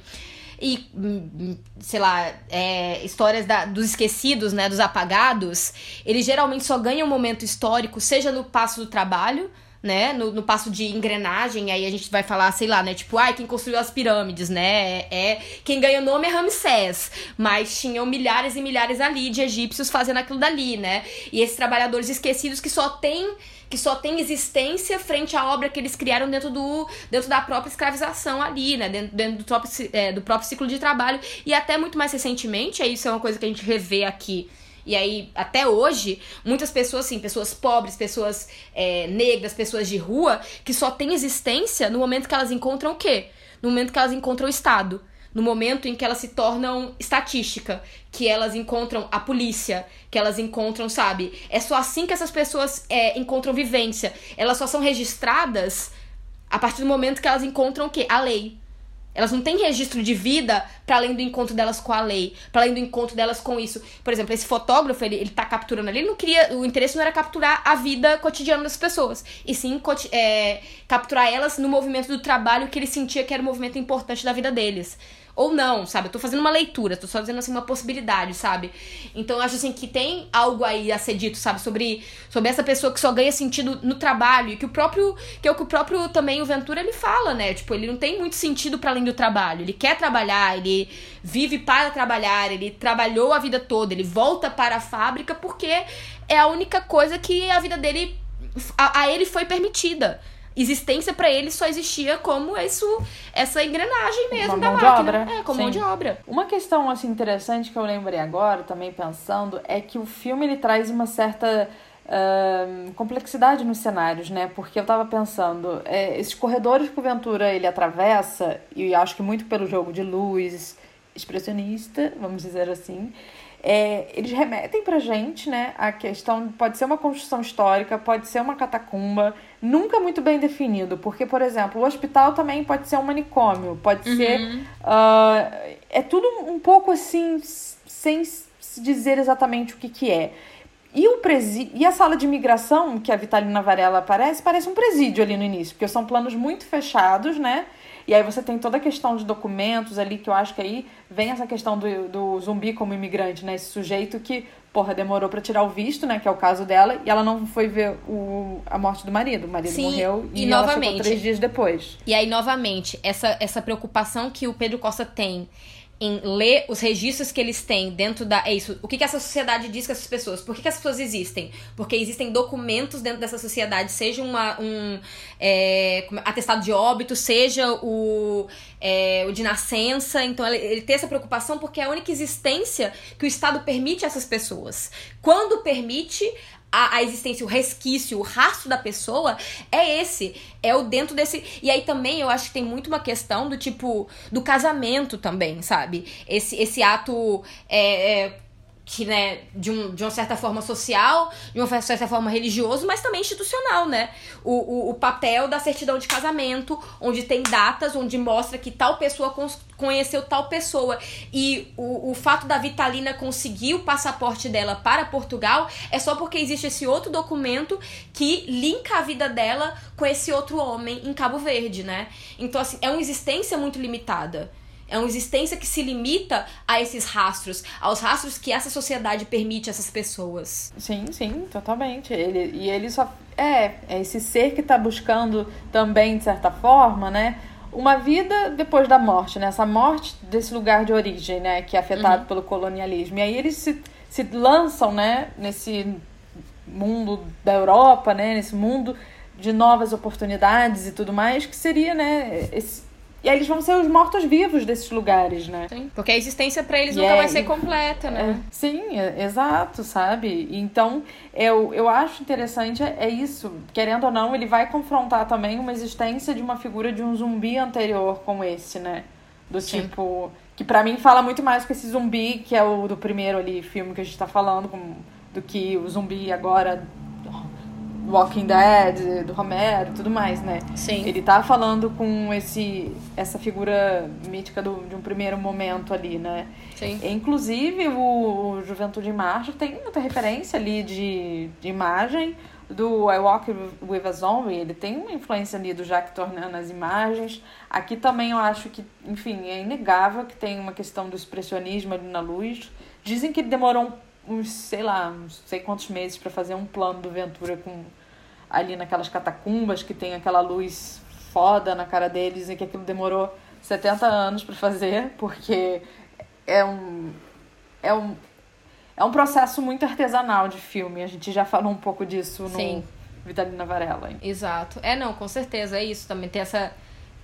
e, hum, sei lá, é, histórias da- dos esquecidos, né, dos apagados, eles geralmente só ganham um momento histórico, seja no passo do trabalho, né, no, no passo de engrenagem, aí a gente vai falar, sei lá, né, tipo, ai, quem construiu as pirâmides, né, é, é- quem ganha o nome é Ramsés, mas tinham milhares e milhares ali de egípcios fazendo aquilo dali, né, e esses trabalhadores esquecidos que só tem que só tem existência frente à obra que eles criaram dentro do dentro da própria escravização ali, né? Dentro, dentro do, próprio, é, do próprio ciclo de trabalho. E até muito mais recentemente, aí isso é uma coisa que a gente revê aqui. E aí, até hoje, muitas pessoas, assim, pessoas pobres, pessoas é, negras, pessoas de rua, que só têm existência no momento que elas encontram o quê? No momento que elas encontram o Estado. No momento em que elas se tornam estatística, que elas encontram a polícia, que elas encontram, sabe? É só assim que essas pessoas é, encontram vivência. Elas só são registradas a partir do momento que elas encontram o quê? A lei. Elas não têm registro de vida para além do encontro delas com a lei, para além do encontro delas com isso. Por exemplo, esse fotógrafo, ele, ele tá capturando ali, ele não queria. O interesse não era capturar a vida cotidiana das pessoas, e sim é, capturar elas no movimento do trabalho que ele sentia que era o movimento importante da vida deles. Ou não, sabe? Eu tô fazendo uma leitura, tô só dizendo assim uma possibilidade, sabe? Então eu acho assim que tem algo aí a ser dito, sabe? Sobre, sobre essa pessoa que só ganha sentido no trabalho. E que o próprio. Que é o que o próprio também o Ventura ele fala, né? Tipo, ele não tem muito sentido para além do trabalho. Ele quer trabalhar, ele vive para trabalhar, ele trabalhou a vida toda, ele volta para a fábrica porque é a única coisa que a vida dele. a, a ele foi permitida. Existência pra ele só existia como isso, essa engrenagem mesmo da máquina. obra. É, como Sim. mão de obra. Uma questão assim interessante que eu lembrei agora, também pensando, é que o filme ele traz uma certa ahn, complexidade nos cenários, né? Porque eu tava pensando, é, esses corredores que o Ventura ele atravessa, e acho que muito pelo jogo de luz expressionista, vamos dizer assim, é, eles remetem pra gente, né, a questão, pode ser uma construção histórica, pode ser uma catacumba, nunca muito bem definido, porque, por exemplo, o hospital também pode ser um manicômio, pode ser, ah, é tudo um pouco assim, sem se dizer exatamente o que que é. E, o presi... e a sala de imigração, que a Vitalina Varela aparece, parece um presídio ali no início, porque são planos muito fechados, né? E aí você tem toda a questão de documentos ali, que eu acho que aí vem essa questão do, do zumbi como imigrante, né? Esse sujeito que, porra, demorou pra tirar o visto, né? Que é o caso dela, e ela não foi ver o... a morte do marido. O marido Sim, morreu e, e ela novamente- chegou três dias depois. E aí, novamente, essa, essa preocupação que o Pedro Costa tem em ler os registros que eles têm dentro da. É isso. O que, que essa sociedade diz com essas pessoas? Por que, que as pessoas existem? Porque existem documentos dentro dessa sociedade, seja uma, um é, atestado de óbito, seja o, é, o de nascença. Então, ele, ele tem essa preocupação porque é a única existência que o Estado permite a essas pessoas. Quando permite, a, a existência, o resquício, o rastro da pessoa é esse. É o dentro desse. E aí também eu acho que tem muito uma questão do tipo. do casamento também, sabe? Esse, esse ato. é, é, que, né, de, um, de uma certa forma social, de uma certa forma religioso, mas também institucional, né? O, o, o papel da certidão de casamento, onde tem datas, onde mostra que tal pessoa conheceu tal pessoa. E o, o fato da Vitalina conseguir o passaporte dela para Portugal é só porque existe esse outro documento que linka a vida dela com esse outro homem em Cabo Verde, né? Então, assim, é uma existência muito limitada. É uma existência que se limita a esses rastros, aos rastros que essa sociedade permite a essas pessoas. Sim, sim, totalmente. Ele, e ele só. É, é esse ser que tá buscando também, de certa forma, né? Uma vida depois da morte, né? Essa morte desse lugar de origem, né? Que é afetado pelo colonialismo. E aí eles se, se lançam, né? Nesse mundo da Europa, né? Nesse mundo de novas oportunidades e tudo mais, que seria, né? Esse... E aí eles vão ser os mortos-vivos desses lugares, né? Porque a existência pra eles nunca é- vai ser completa, né? É, sim, é- exato, sabe? Então, eu, eu acho interessante é, é isso. Querendo ou não, ele vai confrontar também uma existência de uma figura de um zumbi anterior como esse, né? Do Sim. tipo. Que pra mim fala muito mais com esse zumbi, que é o do primeiro ali filme que a gente tá falando, com- do que o zumbi agora. Walking Dead, do Romero e tudo mais, né? Sim. Ele tá falando com esse essa figura mítica do, de um primeiro momento ali, né? Sim. Inclusive, o, Juventude em Marcha tem muita referência ali de, de imagem do I Walk With a Zombie. Ele tem uma influência ali do Jack Tornan nas imagens. Aqui também eu acho que, enfim, é inegável que tem uma questão do expressionismo ali na luz. Dizem que ele demorou uns, sei lá, uns sei quantos meses para fazer um plano do Ventura com ali naquelas catacumbas que tem aquela luz foda na cara deles e que aquilo demorou 70 anos para fazer, porque é um é um é um processo muito artesanal de filme. A gente já falou um pouco disso Sim. no Vitalina Varela. Exato. É, não, com certeza, é isso também. Tem, essa,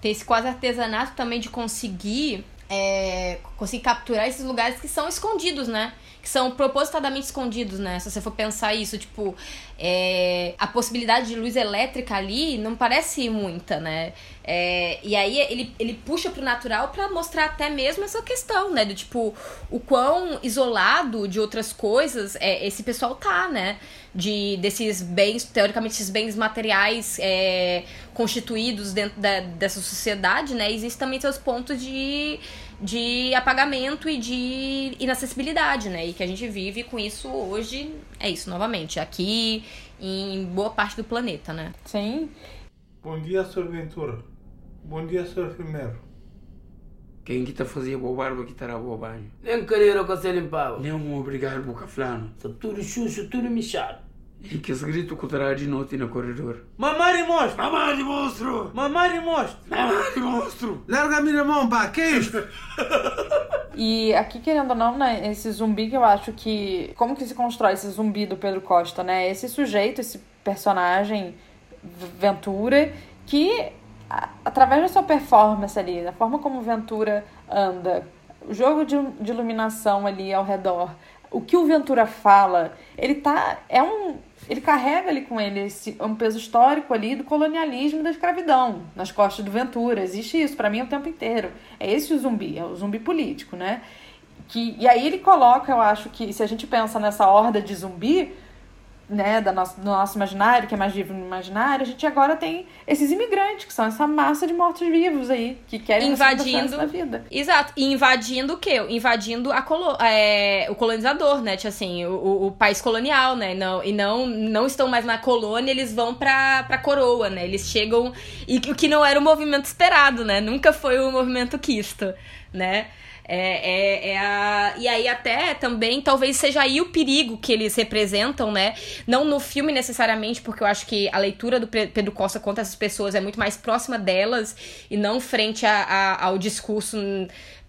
tem esse quase artesanato também de conseguir, é, conseguir capturar esses lugares que são escondidos, né? Que são propositadamente escondidos, né? Se você for pensar isso, tipo, é, a possibilidade de luz elétrica ali não parece muita, né? É, e aí ele, ele puxa pro natural pra mostrar até mesmo essa questão, né? Do tipo, o quão isolado de outras coisas é, esse pessoal tá, né? De, desses bens, teoricamente, esses bens materiais é, constituídos dentro da, dessa sociedade, né? Existem também seus pontos de, de apagamento e de inacessibilidade, né? E que a gente vive com isso hoje, é isso, novamente, aqui em boa parte do planeta, né? Sim. Bom dia, Sr. Ventura. Bom dia, Sr. Primeiro. Quem que tá fazia bobarba que estará bobagem? Nem querer que você limpava. Nem um obrigar boca flano. Tá tudo xuxo, tudo michado. E que esse grito que terá de noite no corredor. Mamar e monstro! Mamãe de monstro! Mamar e monstro! Mamãe de monstro! Larga a minha mão, pá, que é isto? E aqui, querendo ou não, né, esse zumbi que eu acho que. Como que se constrói esse zumbi do Pedro Costa, né? Esse sujeito, esse personagem, Ventura, que através da sua performance ali, da forma como o Ventura anda, o jogo de, de iluminação ali ao redor, o que o Ventura fala, ele tá. É um. ele carrega ali com ele esse, um peso histórico ali do colonialismo e da escravidão nas costas do Ventura. Existe isso para mim o tempo inteiro. É esse o zumbi, é o zumbi político, né? Que, e aí ele coloca, eu acho que se a gente pensa nessa horda de zumbi, né, da nosso, do nosso imaginário, que é mais vivo no imaginário, a gente agora tem esses imigrantes, que são essa massa de mortos-vivos aí, que querem invadindo da vida. Exato, e invadindo o quê? Invadindo a colo é, o colonizador, né? Tipo assim, o, o, país colonial, né? Não, e não, não estão mais na colônia, eles vão pra, pra coroa, né? Eles chegam. E o que não era o movimento esperado, né? Nunca foi o movimento quisto, né? É, é, é a... E aí, até também, talvez seja aí o perigo que eles representam, né? Não no filme necessariamente, porque eu acho que a leitura do Pedro Costa contra essas pessoas é muito mais próxima delas e não frente a, a, ao discurso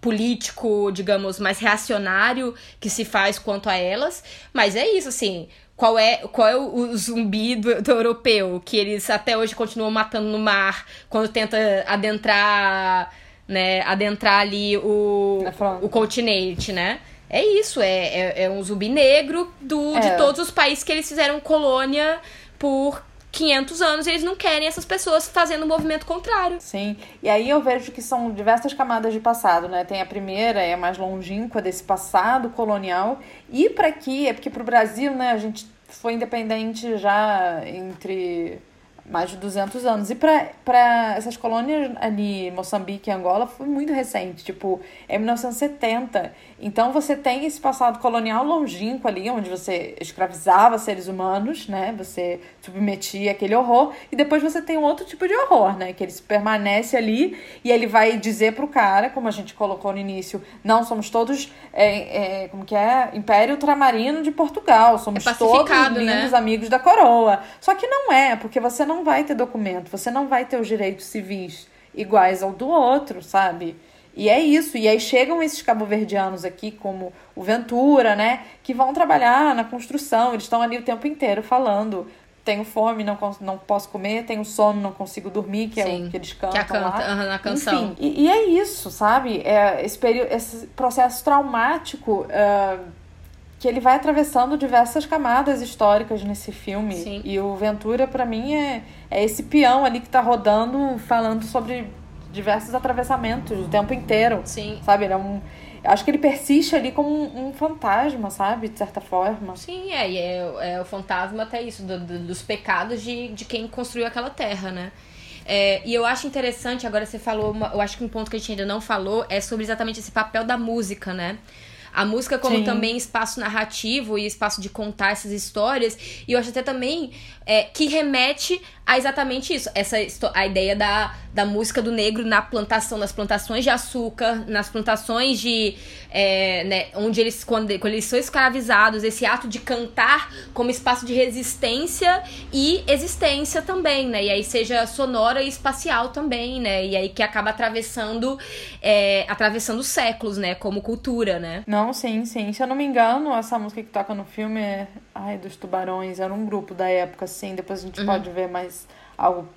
político, digamos, mais reacionário que se faz quanto a elas. Mas é isso, assim qual é, qual é o, o zumbi do, do, europeu, que eles até hoje continuam matando no mar quando tenta adentrar né, adentrar ali o, o continente, né? É isso, é, é, é um zumbi negro do, é. de todos os países que eles fizeram colônia por 500 anos e eles não querem essas pessoas fazendo um movimento contrário. Sim, e aí eu vejo que são diversas camadas de passado, né? Tem a primeira, é a mais longínqua desse passado colonial. E para aqui, é porque pro Brasil, né, a gente foi independente já entre mais de 200 anos. E para essas colônias ali, Moçambique e Angola, foi muito recente, tipo, é 1970. Então você tem esse passado colonial longínquo ali, onde você escravizava seres humanos, né? Você submetia aquele horror. E depois você tem um outro tipo de horror, né? Que ele permanece ali e ele vai dizer pro cara, como a gente colocou no início, não somos todos, é, é, como que é? Império Ultramarino de Portugal. Somos é todos lindos né? amigos da coroa. Só que não é, porque você não vai ter documento, você não vai ter os direitos civis iguais ao do outro, sabe? E é isso. E aí chegam esses cabo-verdianos aqui, como o Ventura, né? Que vão trabalhar na construção. Eles estão ali o tempo inteiro falando. Tenho fome, não, não posso comer. Tenho sono, não consigo dormir, que Sim, é o que eles cantam que canta, lá. na canção. Enfim, e, e, é isso, sabe? É esse, período, esse processo traumático uh, que ele vai atravessando diversas camadas históricas nesse filme. Sim. E o Ventura, para mim, é, é esse peão ali que tá rodando, falando sobre diversos atravessamentos o tempo inteiro. Sim. Sabe? Ele é um. Acho que ele persiste ali como um, um fantasma, sabe? De certa forma. Sim, é. E é, é o fantasma até isso, do, do, dos pecados de, de quem construiu aquela terra, né? É, e eu acho interessante, agora você falou, uma, eu acho que um ponto que a gente ainda não falou é sobre exatamente esse papel da música, né? A música como Sim. também espaço narrativo e espaço de contar essas histórias. E eu acho até também é, que remete a exatamente isso. Essa a ideia da, da música do negro na plantação, nas plantações de açúcar, nas plantações de. É, né, onde eles, quando, quando eles são escravizados, esse ato de cantar como espaço de resistência e existência também, né? E aí seja sonora e espacial também, né? E aí que acaba atravessando, é, atravessando séculos, né? Como cultura, né? Não, sim, sim. Se eu não me engano, essa música que toca no filme é. Ai, dos Tubarões, era um grupo da época, assim. Depois a gente uhum. pode ver mais algo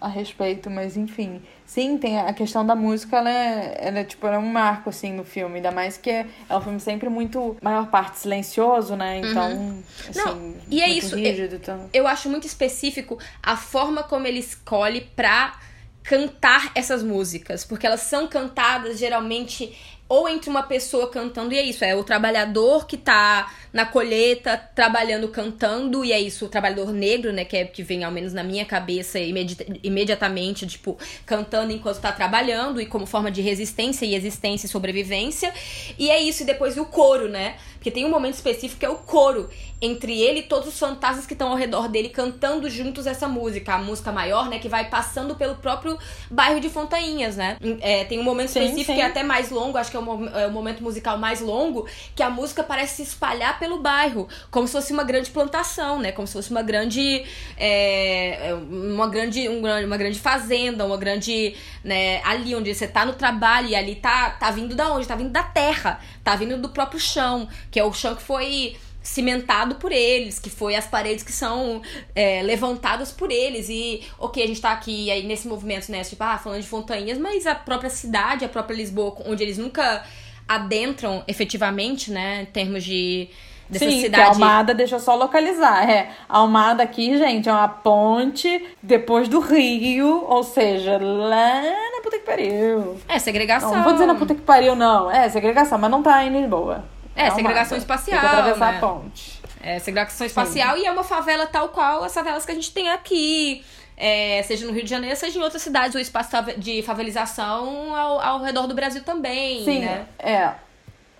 a respeito, mas enfim. Sim, tem a questão da música, ela é, ela é tipo, ela é um marco, assim, no filme. Ainda mais que é, é um filme sempre muito, maior parte, silencioso, né? Então, uhum. assim, Não, e é isso. Rígido, eu, então... eu acho muito específico a forma como ele escolhe pra cantar essas músicas, porque elas são cantadas geralmente ou entre uma pessoa cantando, e é isso, é o trabalhador que tá na colheita, trabalhando, cantando, e é isso, o trabalhador negro, né, que é que vem ao menos na minha cabeça imedi imediatamente, tipo, cantando enquanto tá trabalhando, e como forma de resistência e existência e sobrevivência, e é isso, e depois o coro, né, porque tem um momento específico que é o coro, entre ele e todos os fantasmas que estão ao redor dele cantando juntos essa música, a música maior, né, que vai passando pelo próprio bairro de Fontainhas, né, é, tem um momento sim, específico sim. que é até mais longo, acho que é o, é o momento musical mais longo, que a música parece se espalhar pelo bairro, como se fosse uma grande plantação, né? Como se fosse uma grande. É, uma, grande um, uma grande fazenda, uma grande. Né, ali onde você tá no trabalho e ali tá, tá vindo da onde? Tá vindo da terra, tá vindo do próprio chão, que é o chão que foi cimentado por eles, que foi as paredes que são é, levantadas por eles. E, ok, a gente tá aqui aí nesse movimento, né? Tipo, ah, falando de Fontainhas, mas a própria cidade, a própria Lisboa, onde eles nunca adentram efetivamente, né? Em termos de dessa Sim, que cidade. a Almada, deixa eu só localizar. É, a Almada aqui, gente, é uma ponte depois do Rio, ou seja, lá na puta que pariu. É, segregação. Não, não vou dizer na puta que pariu, não. É, segregação, mas não tá em Lisboa. É, Almada. segregação Tem espacial, que atravessar né? a ponte. É, segregação espacial e é uma favela tal qual as favelas que a gente tem aqui. É, seja no Rio de Janeiro, seja em outras cidades, o espaço de favelização ao, ao redor do Brasil também, Sim, né? é.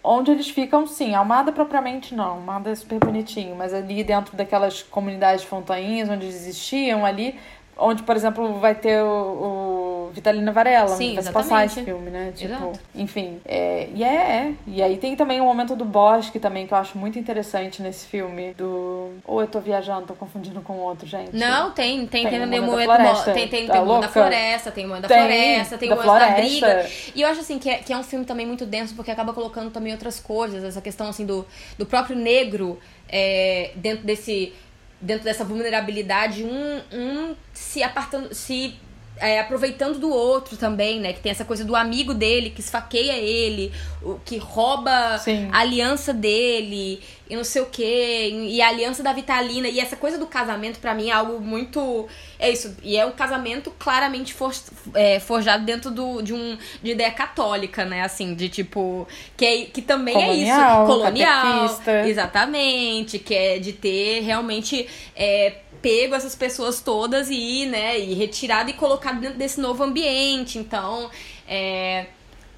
Onde eles ficam, sim. Almada propriamente não. Almada é super bonitinho. Mas ali dentro daquelas comunidades de fontainhas onde eles existiam, ali... Onde, por exemplo, vai ter o, o Vitalina Varela. Sim, vai se exatamente. passar esse filme, né? Tipo, Exato. enfim. É, e é, é. E aí tem também o momento do bosque também, que eu acho muito interessante nesse filme. Do... Ou eu tô viajando, tô confundindo com outro, gente. Não, tem, tem, Tem tem, o tem, momento da floresta, tem, tem, tá tem o da floresta, tem o da floresta, tem da o da floresta. briga. E eu acho assim que é, que é um filme também muito denso, porque acaba colocando também outras coisas, essa questão assim do, do próprio negro é, dentro desse. Dentro dessa vulnerabilidade, um, um se apartando, se é, aproveitando do outro também, né? Que tem essa coisa do amigo dele que esfaqueia ele, o que rouba Sim. a aliança dele e não sei o quê, e a aliança da Vitalina. E essa coisa do casamento, pra mim, é algo muito. É isso. E é um casamento claramente for- é, forjado dentro do, de um de ideia católica, né? Assim, de tipo. Que, é, que também é Colonial, isso. Colonial. catequista. Exatamente. Que é de ter realmente. É, pego essas pessoas todas e, né, e retirado e colocado dentro desse novo ambiente. Então, é,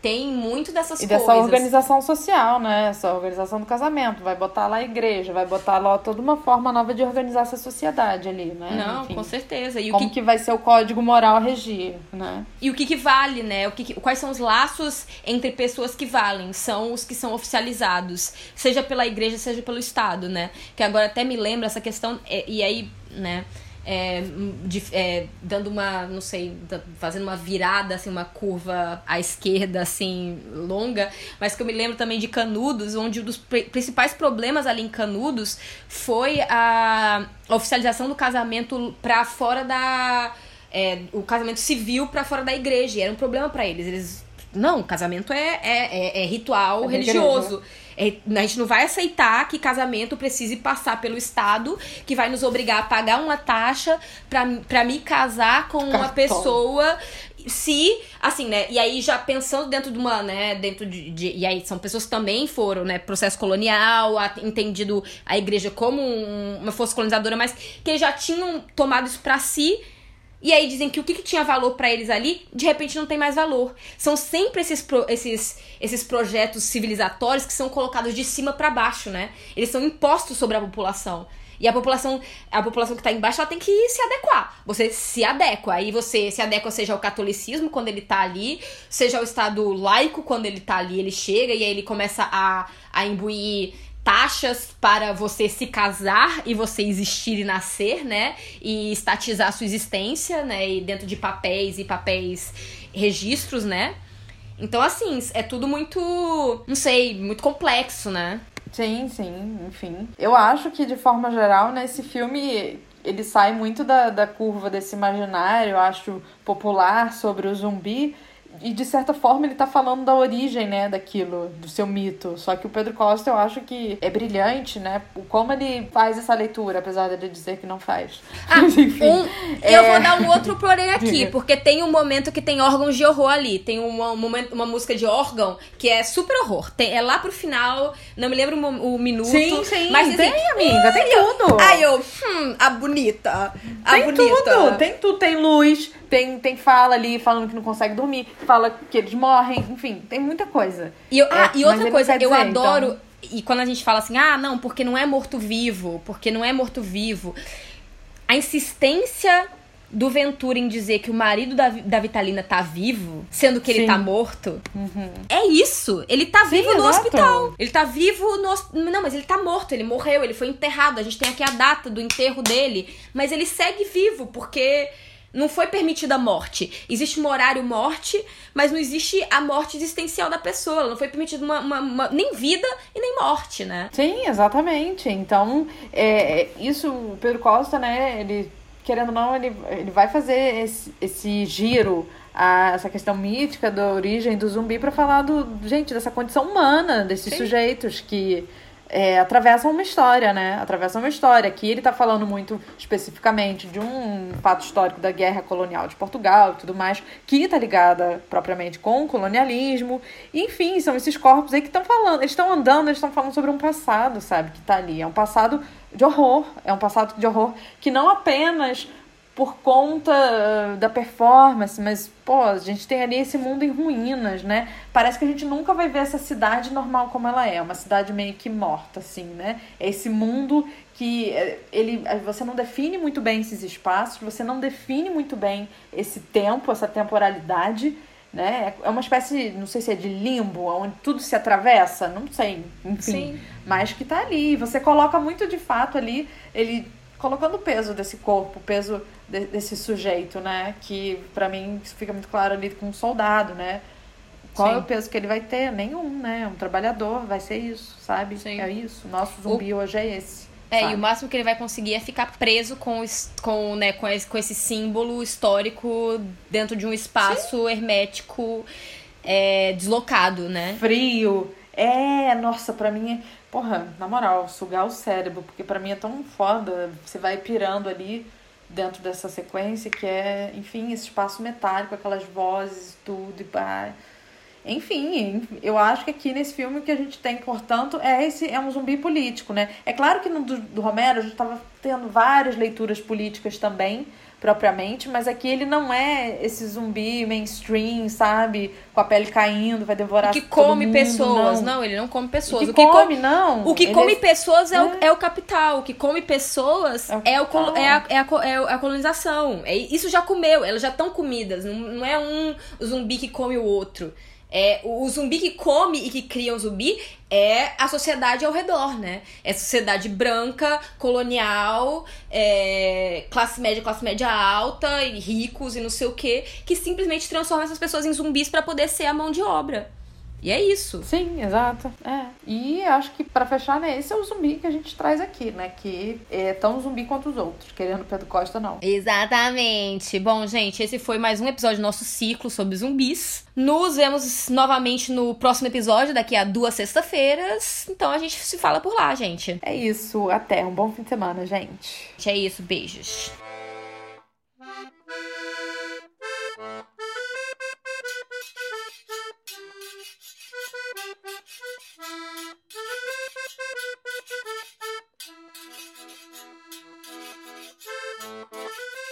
tem muito dessas E coisas. dessa organização social, né? Essa organização do casamento. Vai botar lá a igreja, vai botar lá toda uma forma nova de organizar essa sociedade ali, né? Não, Enfim, com certeza. E o Como que, que vai ser o código moral a regir, né? e o que, que vale, né? O que que- quais são os laços entre pessoas que valem? São os que são oficializados, seja pela igreja, seja pelo Estado, né? Que agora até me lembra essa questão, é, e aí, né? é, de- é, dando uma, não sei, fazendo uma virada, assim, uma curva à esquerda, assim, longa, mas que eu me lembro também de Canudos, onde um dos pri- principais problemas ali em Canudos foi a oficialização do casamento pra fora da. é, o casamento civil pra fora da igreja. E era um problema pra eles. Eles. Não, casamento é, é, é- é ritual É religioso. É, a gente não vai aceitar que casamento precise passar pelo Estado, que vai nos obrigar a pagar uma taxa pra, pra me casar com uma Cartão. pessoa. Se, assim, né? E aí já pensando dentro de uma, né? Dentro de. de- e aí são pessoas que também foram, né? Processo colonial, a- entendido a igreja como um- uma força colonizadora, mas que já tinham tomado isso pra si. E aí dizem que o que, que tinha valor pra eles ali, de repente não tem mais valor. São sempre esses, pro- esses, esses projetos civilizatórios que são colocados de cima pra baixo, né? Eles são impostos sobre a população. E a população, a população que tá embaixo, ela tem que se adequar. Você se adequa. Aí você se adequa, seja ao catolicismo quando ele tá ali, seja ao Estado laico quando ele tá ali, ele chega e aí ele começa a, a imbuir taxas para você se casar e você existir e nascer, né? E estatizar sua existência, né? E dentro de papéis e papéis registros, né? Então, assim, é tudo muito, não sei, muito complexo, né? Sim, sim, enfim. Eu acho que, de forma geral, nesse filme ele sai muito da, da curva desse imaginário, acho, popular sobre o zumbi. E, de certa forma, ele tá falando da origem, né, daquilo, do seu mito. Só que o Pedro Costa, eu acho que é brilhante, né? Como ele faz essa leitura, apesar dele dizer que não faz. Ah, enfim. um- é- Eu vou dar um outro porém aqui, porque tem um momento que tem órgãos de horror ali. Tem uma, um momento, uma música de órgão que é super horror. Tem, é lá pro final, não me lembro o, o minuto. Sim, sim, mas tem, assim, amiga, tem tudo. Aí eu, hum, a bonita. A Tem bonita. tudo, tem tudo, tem luz, tem, tem fala ali falando que não consegue dormir, fala que eles morrem, enfim, tem muita coisa. E, eu- ah, É, e outra ele coisa, eu dizer, adoro. então. E quando a gente fala assim, ah, não, porque não é morto-vivo, porque não é morto-vivo. A insistência do Ventura em dizer que o marido da, da Vitalina tá vivo, sendo que ele Sim. tá morto. É isso. Ele tá vivo no exato. hospital. Ele tá vivo no Não, mas ele tá morto, ele morreu, ele foi enterrado. A gente tem aqui a data do enterro dele. Mas ele segue vivo, porque não foi permitida a morte. Existe um horário morte, mas não existe a morte existencial da pessoa. Não foi permitida uma, uma- uma- nem vida e nem morte, né? Sim, exatamente. Então, é, é, isso, o Pedro Costa, né, ele, querendo ou não, ele, ele vai fazer esse, esse giro a essa questão mítica da origem do zumbi pra falar do, gente, dessa condição humana desses sujeitos que é, atravessam uma história, né? Atravessam uma história. Aqui ele tá falando muito especificamente de um fato histórico da guerra colonial de Portugal e tudo mais, que tá ligada propriamente com o colonialismo. Enfim, são esses corpos aí que estão falando, eles estão andando, eles estão falando sobre um passado, sabe? Que tá ali. É um passado de horror. É um passado de horror que não apenas por conta uh, da performance, mas, pô, a gente tem ali esse mundo em ruínas, né? Parece que a gente nunca vai ver essa cidade normal como ela é, uma cidade meio que morta, assim, né? É esse mundo que eh, ele, eh, você não define muito bem esses espaços, você não define muito bem esse tempo, essa temporalidade, né? É uma espécie, não sei se é de limbo, onde tudo se atravessa, não sei, enfim. Sim. Mas que tá ali. Você coloca muito de fato ali, ele colocando o peso desse corpo, o peso de, desse sujeito, né? Que para mim isso fica muito claro ali com um soldado, né? Qual Sim. é o peso que ele vai ter? Nenhum, né? Um trabalhador vai ser isso, sabe? Sim. É isso. Nosso zumbi hoje é esse. É, sabe? e o máximo que ele vai conseguir é ficar preso com, com, né, com, esse, com esse símbolo histórico dentro de um espaço hermético é, deslocado, né? Frio. É, nossa, pra mim é. Porra, na moral, sugar o cérebro, porque pra mim é tão foda. Você vai pirando ali dentro dessa sequência que é, enfim, esse espaço metálico, aquelas vozes, tudo e pá. Enfim, eu acho que aqui nesse filme o que a gente tem, portanto, é esse é um zumbi político, né? É claro que no do, do Romero a gente estava tendo várias leituras políticas também, propriamente, mas aqui ele não é esse zumbi mainstream, sabe? Com a pele caindo, vai devorar que todo come mundo, pessoas. não. Não. ele não come pessoas. O que o que co- come, não. O que Ele come é- pessoas é, o, É. é o capital. O que come pessoas É o é, o, é, a, é, a, co- é a colonização. É, isso já comeu, elas já estão comidas. Não, não é um zumbi que come o outro. É, o, zumbi que come e que cria um zumbi é a sociedade ao redor, né? É sociedade branca, colonial, é, classe média, classe média alta, e ricos e não sei o quê, que simplesmente transforma essas pessoas em zumbis pra poder ser a mão de obra. E é isso. Sim, exato. É. E acho que para fechar, né, esse é o zumbi que a gente traz aqui, né? Que é tão zumbi quanto os outros, querendo Pedro Costa, não. Exatamente. Bom, gente, esse foi mais um episódio do nosso ciclo sobre zumbis. Nos vemos novamente no próximo episódio, daqui a duas sexta-feiras. Então a gente se fala por lá, gente. É isso. Até. Um bom fim de semana, gente. É isso. Beijos. Thank you.